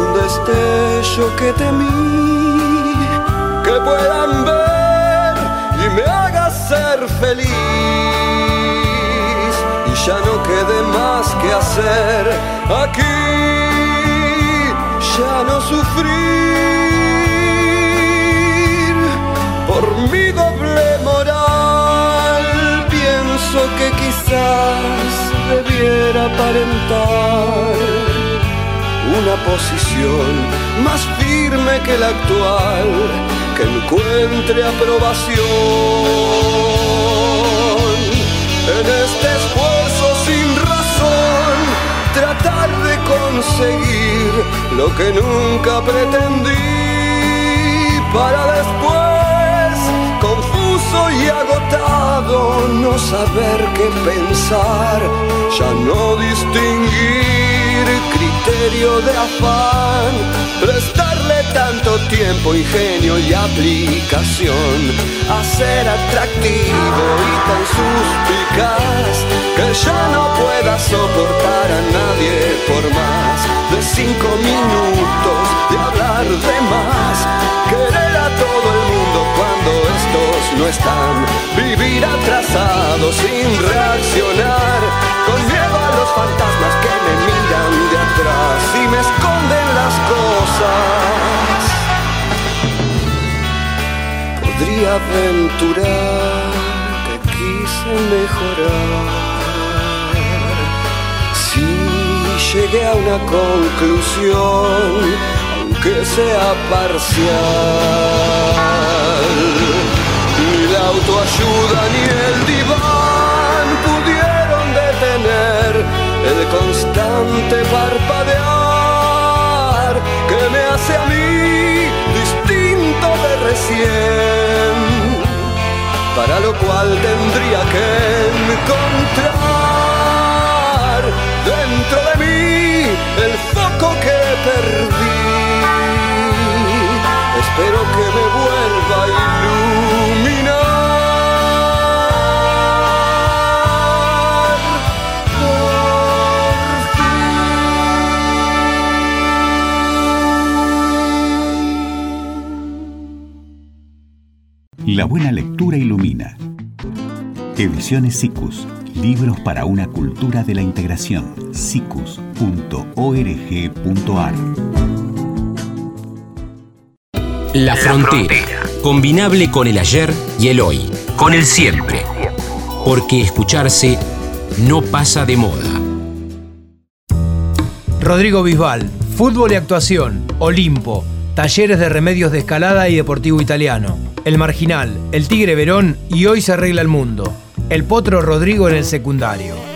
un destello que temí que puedan ver y me haga ser feliz que hacer aquí. Ya no sufrir por mi doble que quizás debiera aparentar una posición más firme que la actual que encuentre aprobación en este esfuerzo tratar de conseguir lo que nunca pretendí para después soy agotado, no saber qué pensar, ya no distinguir criterio de afán, prestarle tanto tiempo, ingenio y aplicación, a ser atractivo y tan suspicaz, que ya no pueda soportar a nadie por más de cinco minutos de hablar de más, querer a todo el mundo cuando estos no están, vivir atrasado sin reaccionar, con a los fantasmas que me miran de atrás y me esconden las cosas. Podría aventurar que quise mejorar. Si llegué a una conclusión que sea parcial. Ni la autoayuda ni el diván pudieron detener el constante parpadear que me hace a mí distinto de recién. Para lo cual tendría que encontrar dentro de mí el foco que perdí. La buena lectura ilumina. Ediciones SICUS. Libros para una cultura de la integración. sicus.org.ar. La frontera. Combinable con el ayer y el hoy. Con el siempre. Porque escucharse no pasa de moda. Rodrigo Bisbal, fútbol y actuación, Olimpo, talleres de remedios de escalada y deportivo italiano, El Marginal, El Tigre Verón y Hoy se arregla el mundo. El Potro Rodrigo en el secundario.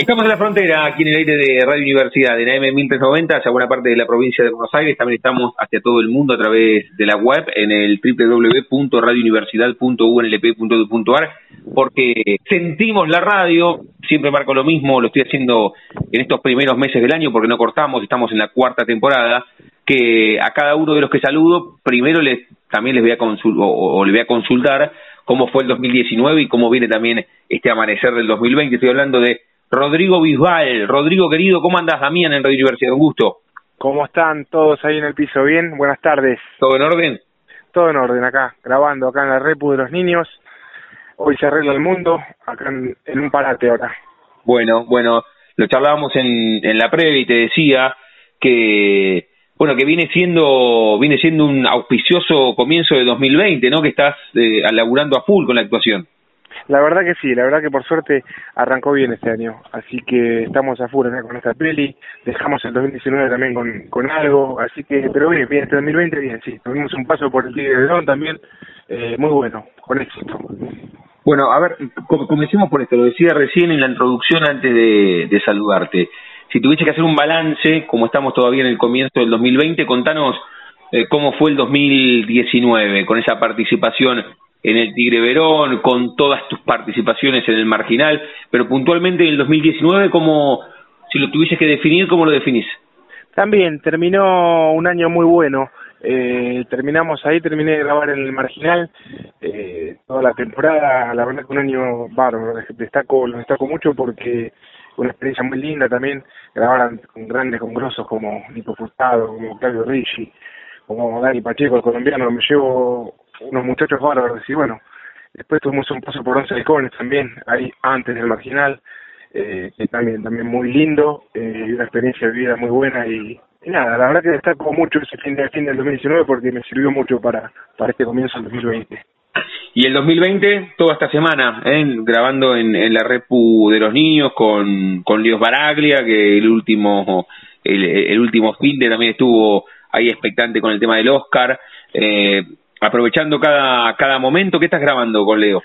Estamos en la frontera, aquí en el aire de Radio Universidad, en AM 1390, hacia buena parte de la provincia de Buenos Aires. También estamos hacia todo el mundo a través de la web en el www.radiouniversidad.unlp.edu.ar porque sentimos la radio, siempre marco lo mismo, lo estoy haciendo en estos primeros meses del año porque no cortamos, estamos en la cuarta temporada, que a cada uno de los que saludo, primero les también les voy a consultar o, o les voy a consultar cómo fue el 2019 y cómo viene también este amanecer del 2020. Estoy hablando de Rodrigo Bisbal. Rodrigo, querido, ¿cómo andas, Damián, en Radio Universidad? Un gusto. ¿Cómo están todos ahí en el piso? ¿Bien? Buenas tardes. ¿Todo en orden? Todo en orden acá, grabando acá en la Repu de los Niños. Hoy se arregla el mundo, acá en, en un parate ahora. Bueno, bueno, lo charlábamos en, en la previa y te decía que bueno, que viene siendo viene siendo un auspicioso comienzo de 2020, ¿no? Que estás eh, laburando a full con la actuación. La verdad que sí, la verdad que por suerte arrancó bien este año, así que estamos a full con esta peli, dejamos el 2019 también con, con algo, así que, pero bien, bien, este 2020 bien, sí, tuvimos un paso por el Tigre de León también, eh, muy bueno, con éxito. Bueno, a ver, com- comencemos por esto, lo decía recién en la introducción antes de, de saludarte. Si tuviese que hacer un balance, como estamos todavía en el comienzo del 2020, contanos eh, cómo fue el 2019 con esa participación en el Tigre Verón, con todas tus participaciones en el Marginal, pero puntualmente en el 2019, ¿cómo, si lo tuvieses que definir, cómo lo definís? También terminó un año muy bueno. Eh, terminamos ahí, terminé de grabar en el Marginal eh, toda la temporada. La verdad que un año bárbaro. Destaco, lo destaco mucho porque fue una experiencia muy linda también. Grabar con grandes, con grosos como Nico Furtado, como Claudio Ricci, como Dani Pacheco, el colombiano. Me llevo unos muchachos bárbaros. Y bueno, después tuvimos un paso por Once Halcones también, ahí antes del Marginal eh, que también también muy lindo eh, una experiencia de vida muy buena y, nada, la verdad que destaco mucho ese fin de fin del 2019 porque me sirvió mucho para para este comienzo del 2020. Y el 2020, toda esta semana, ¿eh? grabando en, en la Repu de los Niños con, con Líos Baraglia, que el último, el, el último fin de también estuvo ahí expectante con el tema del Oscar. Eh, aprovechando cada, cada momento, ¿qué estás grabando con Leo?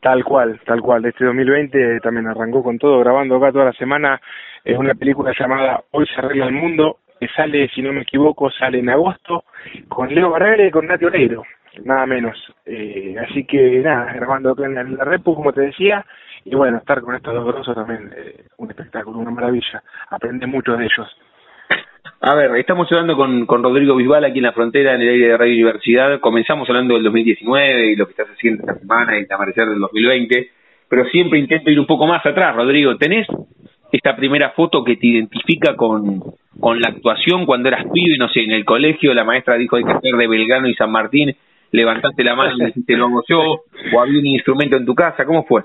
Tal cual, tal cual. Este 2020 también arrancó con todo, grabando acá toda la semana. Es una película llamada Hoy se arregla el mundo, que sale, si no me equivoco, sale en agosto, con Leo Barrera y con Nati Oreiro, nada menos. Eh, así que nada, grabando acá en la, Repu, como te decía, y bueno, estar con estos dos grosos también, eh, un espectáculo, una maravilla. Aprende mucho de ellos. A ver, estamos hablando con, con Rodrigo Bisbal aquí en la frontera, en el aire de Radio Universidad. Comenzamos hablando del 2019 y lo que estás haciendo esta semana y el amanecer del 2020, pero siempre intento ir un poco más atrás, Rodrigo. ¿Tenés esta primera foto que te identifica con, con la actuación cuando eras pibe, no sé, en el colegio la maestra dijo hay que ser de Belgrano y San Martín, levantaste la mano y dijiste lo hago yo, o había un instrumento en tu casa, ¿cómo fue?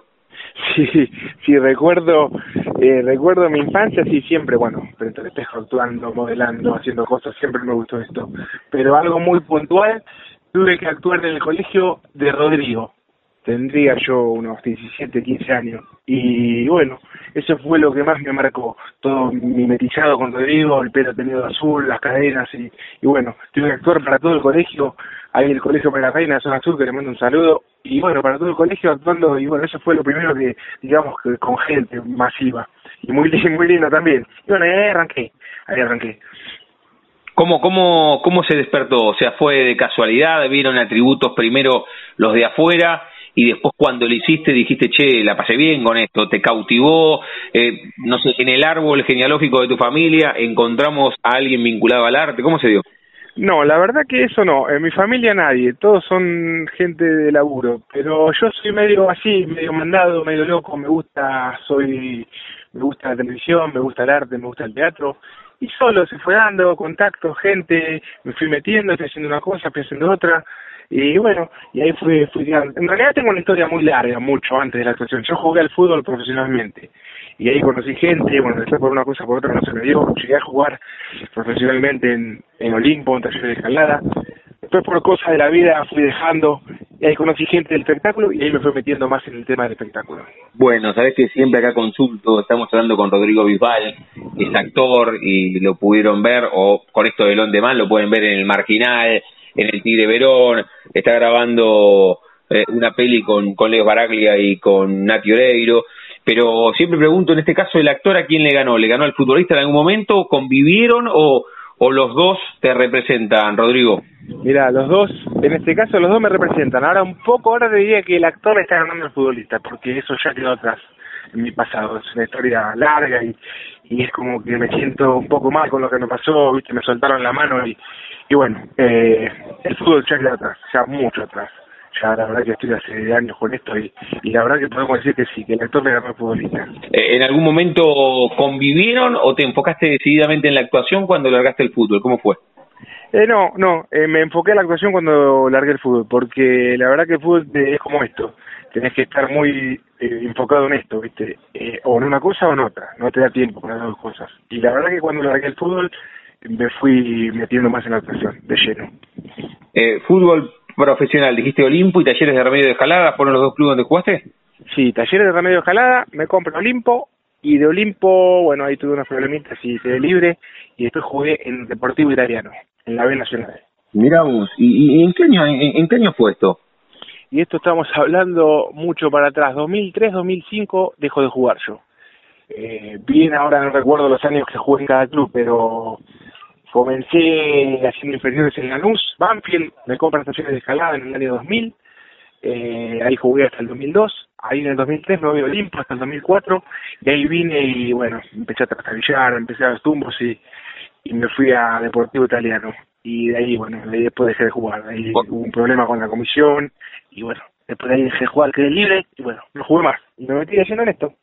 Sí, sí, recuerdo, eh, recuerdo mi infancia, sí, siempre, bueno, frente al espejo, actuando, modelando, haciendo cosas, siempre me gustó esto. Pero algo muy puntual, tuve que actuar en el colegio de Rodrigo. Tendría yo unos 17, 15 años. Y bueno, eso fue lo que más me marcó. Todo mimetizado con Rodrigo, el pelo tenido azul, las cadenas y, bueno, tuve que actuar para todo el colegio. Ahí el colegio para la reina de zona azul, que le mando un saludo. Y bueno, para todo el colegio actuando, y bueno, eso fue lo primero que, digamos, que con gente masiva. y muy, muy lindo también. Y bueno, ahí arranqué, ahí arranqué. ¿Cómo, cómo, ¿Cómo se despertó? O sea, ¿fue de casualidad? ¿Vieron atributos primero los de afuera y después cuando lo hiciste dijiste, che, la pasé bien con esto, te cautivó, eh, no sé, en el árbol genealógico de tu familia encontramos a alguien vinculado al arte, ¿cómo se dio? No, la verdad que eso no, en mi familia nadie, todos son gente de laburo, pero yo soy medio así, medio mandado, medio loco, me gusta, soy, me gusta la televisión, me gusta el arte, me gusta el teatro, y solo se fue dando contacto, gente, me fui metiendo, estoy haciendo una cosa, estoy haciendo otra, y bueno, y ahí fui, fui En realidad tengo una historia muy larga, mucho antes de la actuación. Yo jugué al fútbol profesionalmente y ahí conocí gente, bueno, después por una cosa por otra no se me dio. Llegué a jugar profesionalmente en, en Olimpo, en talleres de escalada. Después por cosas de la vida fui dejando conocí gente del espectáculo y ahí me fui metiendo más en el tema del espectáculo. Bueno, sabes que siempre acá consulto, estamos hablando con Rodrigo Bisbal, es actor y lo pudieron ver, o con esto de Lon de Man lo pueden ver en el Marginal, en el Tigre Verón, está grabando eh, una peli con, con Leo Baraglia y con Nati Oreiro, pero siempre pregunto, en este caso, el actor a quién le ganó, ¿le ganó al futbolista en algún momento? ¿Convivieron o, o los dos te representan, Rodrigo? Mira, los dos, en este caso los dos me representan. Ahora un poco, ahora diría que el actor está ganando al futbolista, porque eso ya quedó atrás en mi pasado. Es una historia larga y, y es como que me siento un poco mal con lo que me pasó, viste, me soltaron la mano y, y bueno, eh, el fútbol ya queda atrás, ya mucho atrás. Ya la verdad que estoy hace años con esto y, y la verdad que podemos decir que sí, que el actor me ganó el futbolista. Eh, ¿En algún momento convivieron o te enfocaste decididamente en la actuación cuando largaste el fútbol? ¿Cómo fue? Eh, no, no, eh, me enfoqué en la actuación cuando largué el fútbol, porque la verdad que el fútbol es como esto, tenés que estar muy eh, enfocado en esto, ¿viste? Eh, o en una cosa o en otra, no te da tiempo para las dos cosas. Y la verdad que cuando largué el fútbol me fui metiendo más en la actuación, de lleno. Eh, fútbol profesional, dijiste Olimpo y Talleres de Remedio de Escalada, ¿fueron los dos clubes donde jugaste? Sí, Talleres de Remedio de Escalada, me compro Olimpo y de Olimpo, bueno, ahí tuve unos problemitas y quedé libre y después jugué en Deportivo Italiano, en la B Nacional. Miramos, ¿y, y en, qué año, en, en, qué año fue esto? Y esto estamos hablando mucho para atrás, 2003, 2005 dejo de jugar yo. Eh, bien ahora no recuerdo los años que jugué en cada club, pero Comencé haciendo inferiores en Lanús, Banfield, me compra estaciones de escalada en el año 2000, eh, ahí jugué hasta el 2002, ahí en el 2003 me voy a Olimpo hasta el 2004, y ahí vine y bueno, empecé a trastabillar, empecé a los tumbos y, y me fui a Deportivo Italiano. Y de ahí, bueno, de ahí después dejé de jugar, ahí hubo un problema con la comisión, y bueno, después de ahí dejé de jugar, quedé libre, y bueno, no jugué más, y me metí haciendo en esto.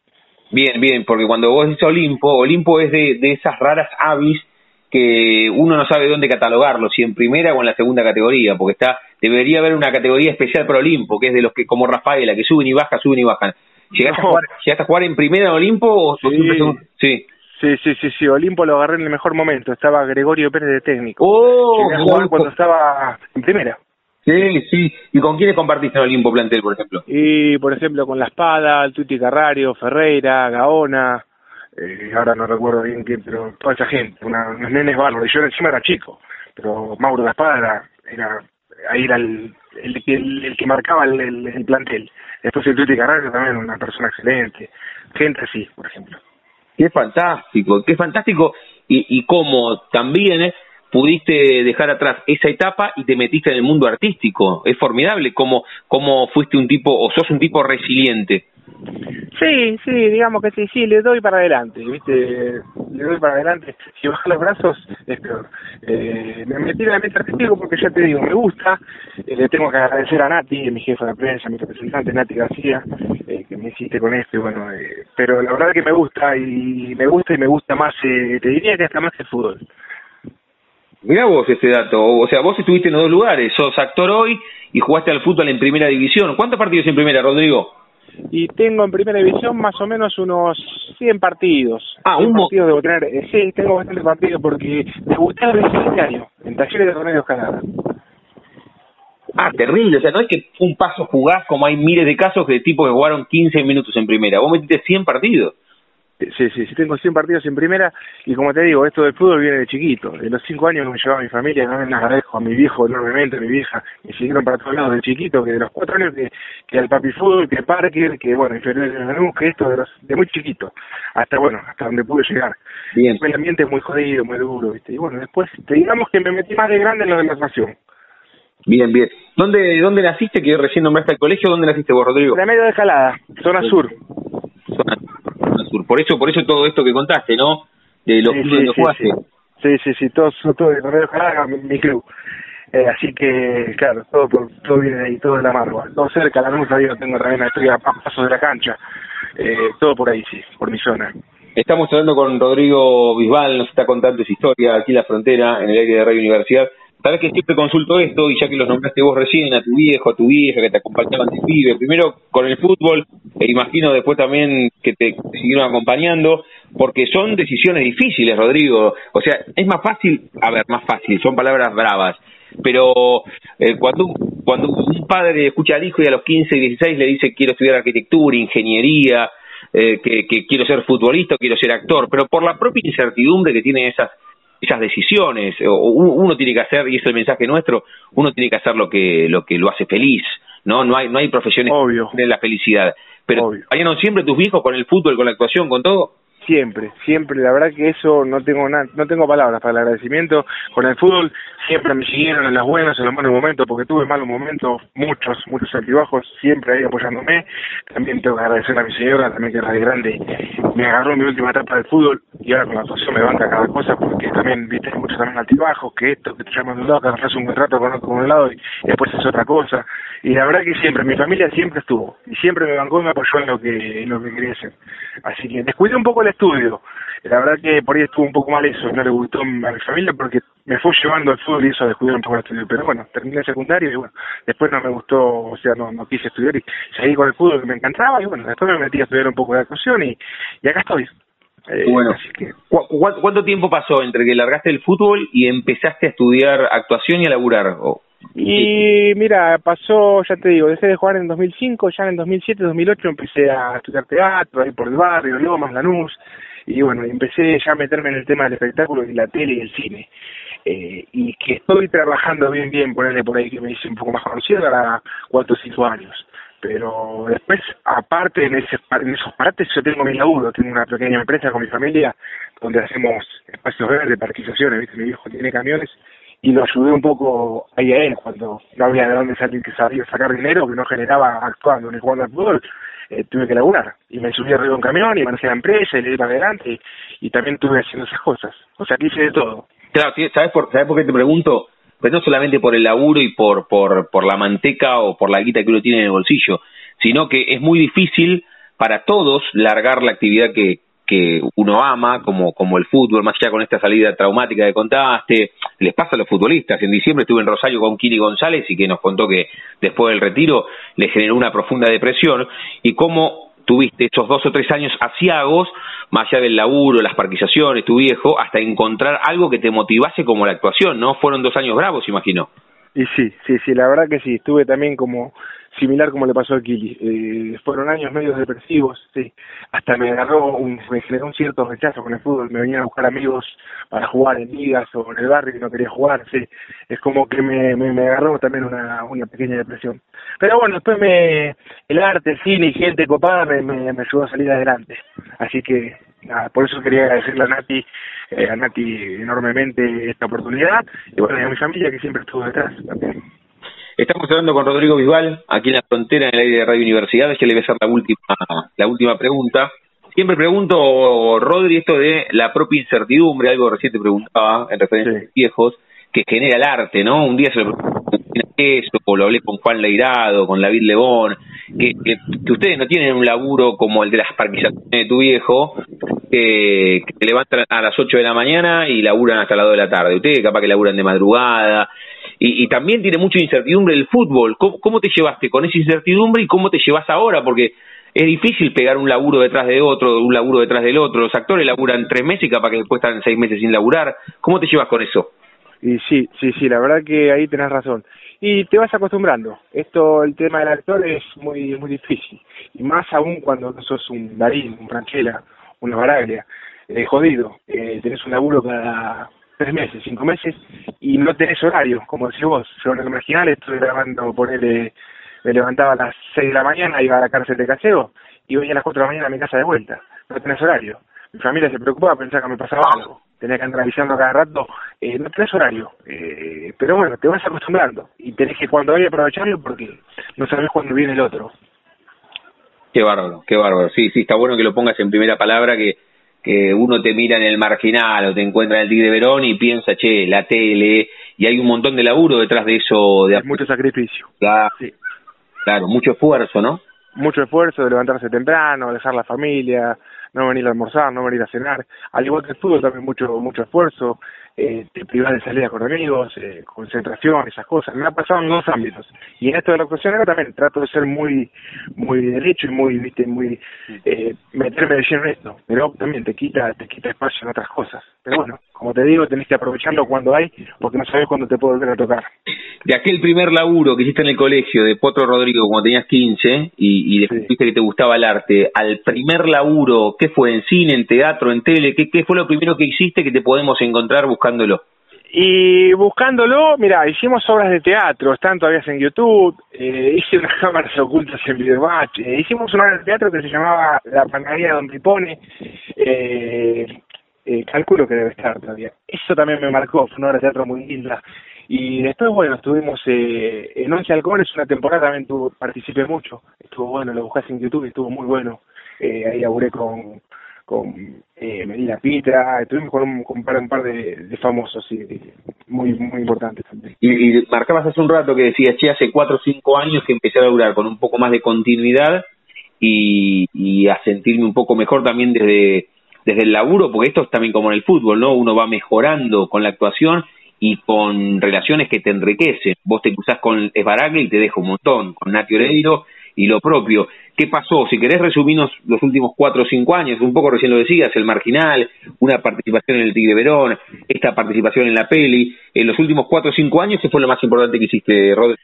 Bien, bien, porque cuando vos dices Olimpo, Olimpo es de, de esas raras avis que uno no sabe dónde catalogarlo, si en primera o en la segunda categoría, porque está debería haber una categoría especial para Olimpo, que es de los que como Rafaela, que suben y bajan, suben y bajan. ¿Llegaste, no. a, jugar, ¿llegaste a jugar en primera en Olimpo o sí. sí. Sí, sí, sí, sí, Olimpo lo agarré en el mejor momento, estaba Gregorio Pérez de técnico. Oh, Llegué a jugar cuando estaba en primera. Sí, sí. ¿Y con quiénes compartiste en Olimpo plantel, por ejemplo? Y, por ejemplo, con La Espada, el Tuti Carrario, Ferreira, Gaona, eh, ahora no recuerdo bien quién, pero toda esa gente, una, unos nenes bárbaros. Yo encima era chico, pero Mauro La Espada era, era ahí era el, el, el, el que marcaba el, el, el, plantel. Después el Tuti Carrario también, una persona excelente. Gente así, por ejemplo. Qué fantástico, qué fantástico. Y, y cómo también eh, pudiste dejar atrás esa etapa y te metiste en el mundo artístico. Es formidable cómo, cómo fuiste un tipo, o sos un tipo resiliente. Sí, sí, digamos que sí, sí, le doy para adelante, ¿viste? Le doy para adelante. Si baja los brazos, es peor. Eh, me metí en meta artístico porque ya te digo, me gusta. Eh, le tengo que agradecer a Nati, mi jefa de prensa, mi representante, Nati García, eh, que me hiciste con esto, y bueno, eh, pero la verdad que me gusta, y me gusta y me gusta más, eh, te diría que hasta más el fútbol. Mirá vos este dato, o sea, vos estuviste en los dos lugares, sos actor hoy y jugaste al fútbol en primera división. ¿Cuántos partidos en primera, Rodrigo? Y tengo en primera división más o menos unos 100 partidos. Ah, 100 un partidos debo tener, eh, sí, tengo bastantes partidos porque debuté a 17 años en talleres de Remedio Escalada. Ah, terrible, o sea, no es que un paso jugás como hay miles de casos de tipos que jugaron 15 minutos en primera, vos metiste 100 partidos. Sí, sí, sí, tengo 100 partidos en primera y como te digo, esto del fútbol viene de chiquito. De los 5 años que me llevaba mi familia, no me agradezco a mi viejo enormemente, a mi vieja, me siguieron para todos lados de chiquito, que de los 4 años que, que al papi fútbol, que Parker, que bueno, inferior de Lanús, que esto de, los, de muy chiquito, hasta bueno, hasta donde pude llegar. Bien. El ambiente es muy jodido, muy duro, ¿viste? Y bueno, después, te digamos que me metí más de grande en lo de la natación. Bien, bien. ¿Dónde, dónde naciste? Que recién nombraste el colegio. ¿Dónde naciste vos, Rodrigo? La medio de Jalada, zona sur. Zona, zona sur. Por eso, por eso todo esto que contaste, ¿no? De los Sí, clubes sí, donde sí, jugaste. sí. Sí, sí, todo, todo de Correo Jalada, mi, mi club. Eh, así que, claro, todo, por, todo viene de ahí, todo de la Marva. Todo cerca, la luz, yo tengo también, estoy a a pasos de la cancha. Eh, todo por ahí, sí, por mi zona. Estamos hablando con Rodrigo Bisbal, nos está contando su historia aquí en la frontera, en el aire de Radio Universidad. Sabes que siempre consulto esto, y ya que los nombraste vos recién, a tu viejo, a tu vieja, que te acompañaban de pibe, primero con el fútbol, e imagino después también que te siguieron acompañando, porque son decisiones difíciles, Rodrigo. O sea, es más fácil, a ver, más fácil, son palabras bravas, pero eh, cuando, cuando un padre escucha al hijo y a los 15, 16 le dice quiero estudiar arquitectura, ingeniería, eh, que, que quiero ser futbolista, quiero ser actor, pero por la propia incertidumbre que tiene esas esas decisiones, o uno tiene que hacer, y es el mensaje nuestro, uno tiene que hacer lo que lo que lo hace feliz, ¿no? No hay no hay profesiones Obvio. que den la felicidad. Pero Obvio. ¿vayan siempre tus viejos con el fútbol, con la actuación, con todo? Siempre, siempre, la verdad que eso no tengo nada, no tengo palabras para el agradecimiento. Con el fútbol siempre me siguieron en las buenas, en los malos momentos, porque tuve malos momentos, muchos, muchos altibajos, siempre ahí apoyándome. También tengo que agradecer a mi señora, también que era de grande, me agarró mi última etapa del fútbol y ahora con la actuación me banca cada cosa, porque también, viste, muchos también altibajos, que esto, que te llaman de un lado, que agarras un contrato con otro con un lado y después es otra cosa. Y la verdad que siempre, mi familia siempre estuvo, y siempre me bancó y me apoyó en lo que, en lo que quería hacer. Así que descuidé un poco el estudio. La verdad que por ahí estuvo un poco mal eso, no le gustó a mi familia porque me fue llevando al fútbol y eso descuidé un poco el estudio. Pero bueno, terminé el secundario y bueno, después no me gustó, o sea, no, no quise estudiar y seguí con el fútbol que me encantaba y bueno, después me metí a estudiar un poco de actuación y, y acá estoy. Eh, Bueno. así que ¿Cu- cu- ¿Cuánto tiempo pasó entre que largaste el fútbol y empezaste a estudiar actuación y a laburar? O- Y mira, pasó, ya te digo, dejé de jugar en 2005, ya en 2007, 2008 empecé a estudiar teatro ahí por el barrio, Lomas, Lanús, y bueno, empecé ya a meterme en el tema del espectáculo y la tele y el cine. Eh, y que estoy trabajando bien, bien, ponerle por ahí que me hice un poco más conocido, ahora cuatro o cinco años. Pero después, aparte, en, ese, en esos partes, yo tengo mi laburo, tengo una pequeña empresa con mi familia, donde hacemos espacios verdes, parquizaciones, ¿viste? Mi viejo tiene camiones, y lo ayudé un poco ahí a él cuando no había de dónde salir, que sabía sacar dinero, que no generaba actuando ni jugando al fútbol, eh, tuve que laburar. Y me subí arriba de un camión y manejé la empresa y le di para adelante, y, también estuve haciendo esas cosas. O sea, hice de todo. Claro, ¿sabes por, ¿sabes por qué te pregunto? Pues no solamente por el laburo y por, por, por la manteca o por la guita que uno tiene en el bolsillo, sino que es muy difícil para todos largar la actividad que, que uno ama, como, como el fútbol, más allá con esta salida traumática que contaste, les pasa a los futbolistas. En diciembre estuve en Rosario con Kiri González y que nos contó que después del retiro le generó una profunda depresión y cómo tuviste estos dos o tres años asiagos, más allá del laburo, las parquizaciones, tu viejo, hasta encontrar algo que te motivase como la actuación, ¿no? Fueron dos años bravos, imagino. Y sí, sí, sí, la verdad que sí, estuve también como similar como le pasó a Kili. Eh, fueron años medio depresivos, sí. Hasta me agarró, un, me generó un cierto rechazo con el fútbol. Me venían a buscar amigos para jugar en ligas o en el barrio y no quería jugar, sí. Es como que me, me, agarró también una, una pequeña depresión. Pero bueno, después me, el arte, el cine y gente copada me, me, me ayudó a salir adelante. Así que, por eso quería agradecerle a Nati, eh, a Nati enormemente esta oportunidad y bueno, y a mi familia que siempre estuvo detrás también. Estamos hablando con Rodrigo Bisbal, aquí en la frontera, en el aire de Radio Universidad. Ya le voy a hacer la última, la última pregunta. Siempre pregunto, Rodri, esto de la propia incertidumbre, algo recién te preguntaba en referencia a los viejos, que genera el arte, ¿no? Un día se lo pregunté eso, o lo hablé con Juan Leirado, con David Lebón, que, que, que ustedes no tienen un laburo como el de las parquizaciones de tu viejo, que, que levantan a las 8 de la mañana y laburan hasta las 2 de la tarde. Ustedes capaz que laburan de madrugada, y, también tiene mucha incertidumbre el fútbol. ¿Cómo, ¿Cómo, te llevaste con esa incertidumbre y cómo te llevas ahora? Porque es difícil pegar un laburo detrás de otro, un laburo detrás del otro. Los actores laburan tres meses y capaz que después están seis meses sin laburar. ¿Cómo te llevas con eso? Y sí, sí, sí, la verdad que ahí tenés razón. Y te vas acostumbrando. Esto, el tema del actor es muy muy difícil. Y más aún cuando sos un Darín, un Franchella una baraglia, eh, jodido, eh, tenés un laburo cada tres meses, cinco meses, y no tenés horario, como decís vos. Yo en el marginal estoy grabando, ponele, me levantaba a las seis de la mañana, iba a la cárcel de Caseo, y venía a las cuatro de la mañana a mi casa de vuelta. No tenés horario. Mi familia se preocupaba, pensaba que me pasaba algo. Tenía que andar avisando cada rato. Eh, no tenés horario. Eh, pero bueno, te vas acostumbrando. Y tenés que cuando vaya aprovecharlo porque no sabés cuándo viene el otro. Qué bárbaro, qué bárbaro. Sí, sí, está bueno que lo pongas en primera palabra, que, que uno te mira en el marginal o te encuentra en el Tigre Verón y piensa, che, la tele, y hay un montón de laburo detrás de eso. De mucho sacrificio. Claro, sí. claro, mucho esfuerzo, ¿no? Mucho esfuerzo de levantarse temprano, dejar la familia, no venir a almorzar, no venir a cenar. Al igual que el fútbol, también mucho mucho esfuerzo, eh, te privas de salida con amigos, eh, concentración, esas cosas. Me ha pasado en dos ámbitos. Y en esto de la actuación también trato de ser muy muy derecho y muy, viste, muy eh, meterme de lleno en esto. Pero también te quita te quita espacio en otras cosas. Pero bueno, como te digo, tenés que aprovecharlo cuando hay, porque no sabes cuándo te puede volver a tocar. De aquel primer laburo que hiciste en el colegio de Potro Rodrigo cuando tenías 15 y, y descubriste que te gustaba el arte, al primer laburo, ¿qué fue? ¿En cine, en teatro, en tele? ¿Qué, qué fue lo primero que hiciste que te podemos encontrar buscándolo? Y buscándolo, mira, hicimos obras de teatro, están todavía en YouTube, eh, hice unas cámaras ocultas en Videomatch, eh, hicimos una obra de teatro que se llamaba La panadería donde pone, eh, eh, calculo que debe estar todavía. Eso también me marcó, fue una obra de teatro muy linda. Y después, bueno, estuvimos eh, en Once Halcones, una temporada también tuvo, participé mucho, estuvo bueno, lo buscas en YouTube y estuvo muy bueno. Eh, ahí laburé con, con eh, Medina Pitra, estuvimos con un, con un par, de, de famosos, sí, muy muy importantes también. Y, y, marcabas hace un rato que decías, che, hace cuatro o cinco años que empecé a laburar con un poco más de continuidad y, y a sentirme un poco mejor también desde desde el laburo, porque esto es también como en el fútbol, ¿no? Uno va mejorando con la actuación y con relaciones que te enriquecen. Vos te cruzás con Esbaragle y te deja un montón, con Nati Oreiro y lo propio. ¿Qué pasó? Si querés resumirnos los últimos cuatro o cinco años, un poco recién lo decías, el marginal, una participación en el Tigre Verón, esta participación en la peli, en los últimos cuatro o cinco años, ¿qué fue lo más importante que hiciste, Rodri?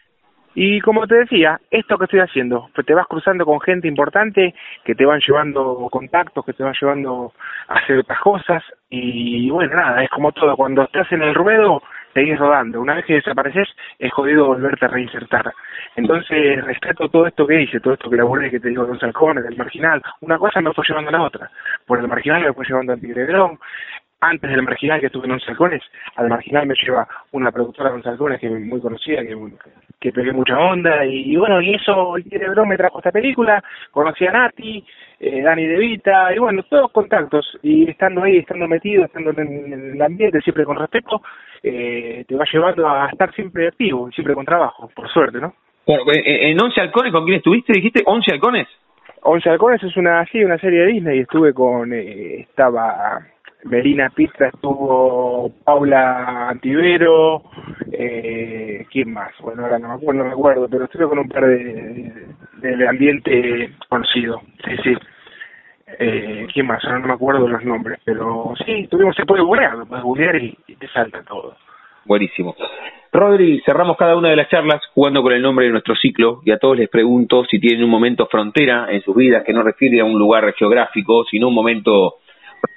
Y como te decía, esto que estoy haciendo, te vas cruzando con gente importante que te van llevando contactos, que te van llevando a hacer otras cosas y bueno, nada, es como todo, cuando estás en el ruedo seguís rodando, una vez que desapareces es jodido volverte a reinsertar. Entonces rescato todo esto que hice, todo esto que laburé, que te digo los halcones, del marginal, una cosa me fue llevando a la otra, por el marginal me fue llevando al Tigre antes del marginal que estuve en Once Halcones, al marginal me lleva una productora de Once Halcones que es muy conocida, que, que pegué mucha onda, y, bueno, y eso, el Tigre me trajo esta película, conocí a Nati, eh, Dani De Vita, y bueno, todos contactos, y estando ahí, estando metido, estando en, el ambiente, siempre con respeto, eh, te va llevando a estar siempre activo, siempre con trabajo, por suerte, ¿no? Bueno, en Once Halcones, ¿con quién estuviste? ¿Dijiste Once Halcones? Once Halcones es una, sí, una serie de Disney, estuve con, eh, estaba Melina Pista estuvo Paula Antivero, eh, ¿quién más? Bueno, ahora no me acuerdo, no me acuerdo, pero estuve con un par de, de, ambiente conocido, sí, sí. Eh, ¿Quién más? Ahora no me acuerdo los nombres, pero sí, tuvimos, se puede googlear, puedes googlear y, y te salta todo. Buenísimo. Rodri, cerramos cada una de las charlas jugando con el nombre de nuestro ciclo y a todos les pregunto si tienen un momento frontera en sus vidas que no refiere a un lugar geográfico, sino un momento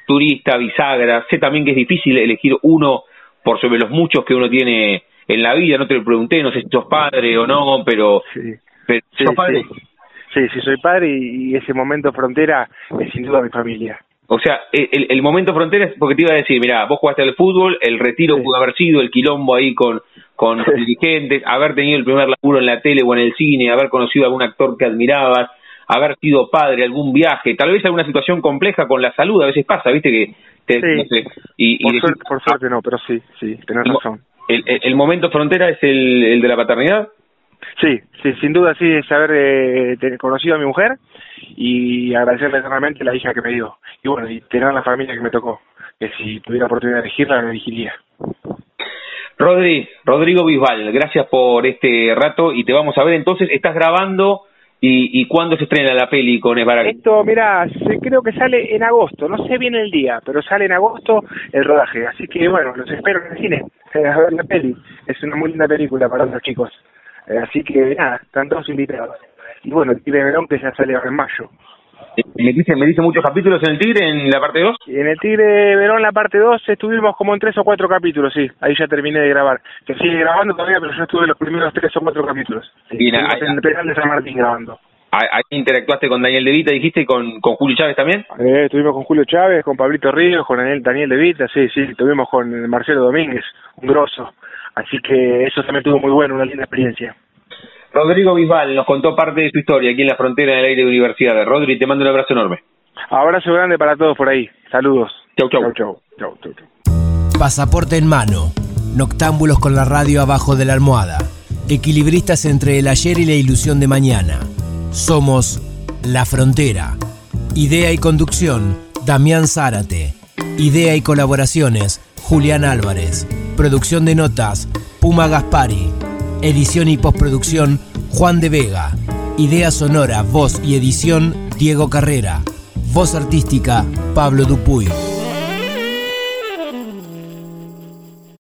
turista, bisagra. Sé también que es difícil elegir uno por sobre los muchos que uno tiene en la vida. No te lo pregunté, no sé si sos padre o no, pero... Sí. ¿Sos padre? Sí. sí, soy padre y, ese momento frontera es sin duda mi familia. O sea, el, el momento frontera es porque te iba a decir, mira, vos jugaste al fútbol, el retiro pudo haber sido, el quilombo ahí con, con dirigentes, haber tenido el primer laburo en la tele o en el cine, haber conocido a algún actor que admirabas, haber sido padre, algún viaje, tal vez alguna situación compleja con la salud, a veces pasa, viste que... sí. y, por, suerte, por, suerte, no, pero sí, sí, tenés razón. El, el, momento frontera es el, el de la paternidad? Sí, sí, sin duda sí, es haber eh, conocido a mi mujer y agradecerle eternamente la hija que me dio. Y bueno, y tener la familia que me tocó, que si tuviera oportunidad de elegirla, la elegiría. Rodri, Rodrigo Bisbal, gracias por este rato y te vamos a ver entonces, estás grabando ¿Y, ¿Y cuándo se estrena la peli con Esbarague? Esto, mira, creo que sale en agosto, no sé bien el día, pero sale en agosto el rodaje, así que bueno, los espero en el cine eh, a ver la peli. Es una muy linda película para los chicos, eh, así que nada, están todos invitados. Y bueno, el Verón que ya sale ahora en mayo. ¿Me dice, ¿Me dice muchos capítulos en el Tigre, en la parte 2? En el Tigre Verón, la parte 2, estuvimos como en tres o cuatro capítulos, sí. Ahí ya terminé de grabar. Que sigue grabando todavía, pero yo estuve los primeros tres o cuatro capítulos. Bien, Estuvimos en el penal de San Martín grabando. Ahí interactuaste con Daniel De Vita, dijiste, y con, con Julio Chávez también. Eh, estuvimos con Julio Chávez, con Pablito Ríos, con Daniel, Daniel De Vita, sí, sí. Estuvimos con Marcelo Domínguez, un grosso. Así que eso también estuvo muy bueno, una linda experiencia. Rodrigo Bisbal nos contó parte de su historia aquí en la frontera del aire de Universidad. Rodri, te mando un abrazo enorme. Abrazo grande para todos por ahí. Saludos. Chau, chau. Chau, chau. chau, chau, chau. Pasaporte en mano. Noctámbulos con la radio abajo de la almohada. Equilibristas entre el ayer y la ilusión de mañana. Somos La Frontera. Idea y conducción, Damián Zárate. Idea y colaboraciones, Julián Álvarez. Producción de notas, Puma Gaspari. Edición y postproducción, Juan de Vega. Idea sonora, voz y edición, Diego Carrera. Voz artística, Pablo Dupuy.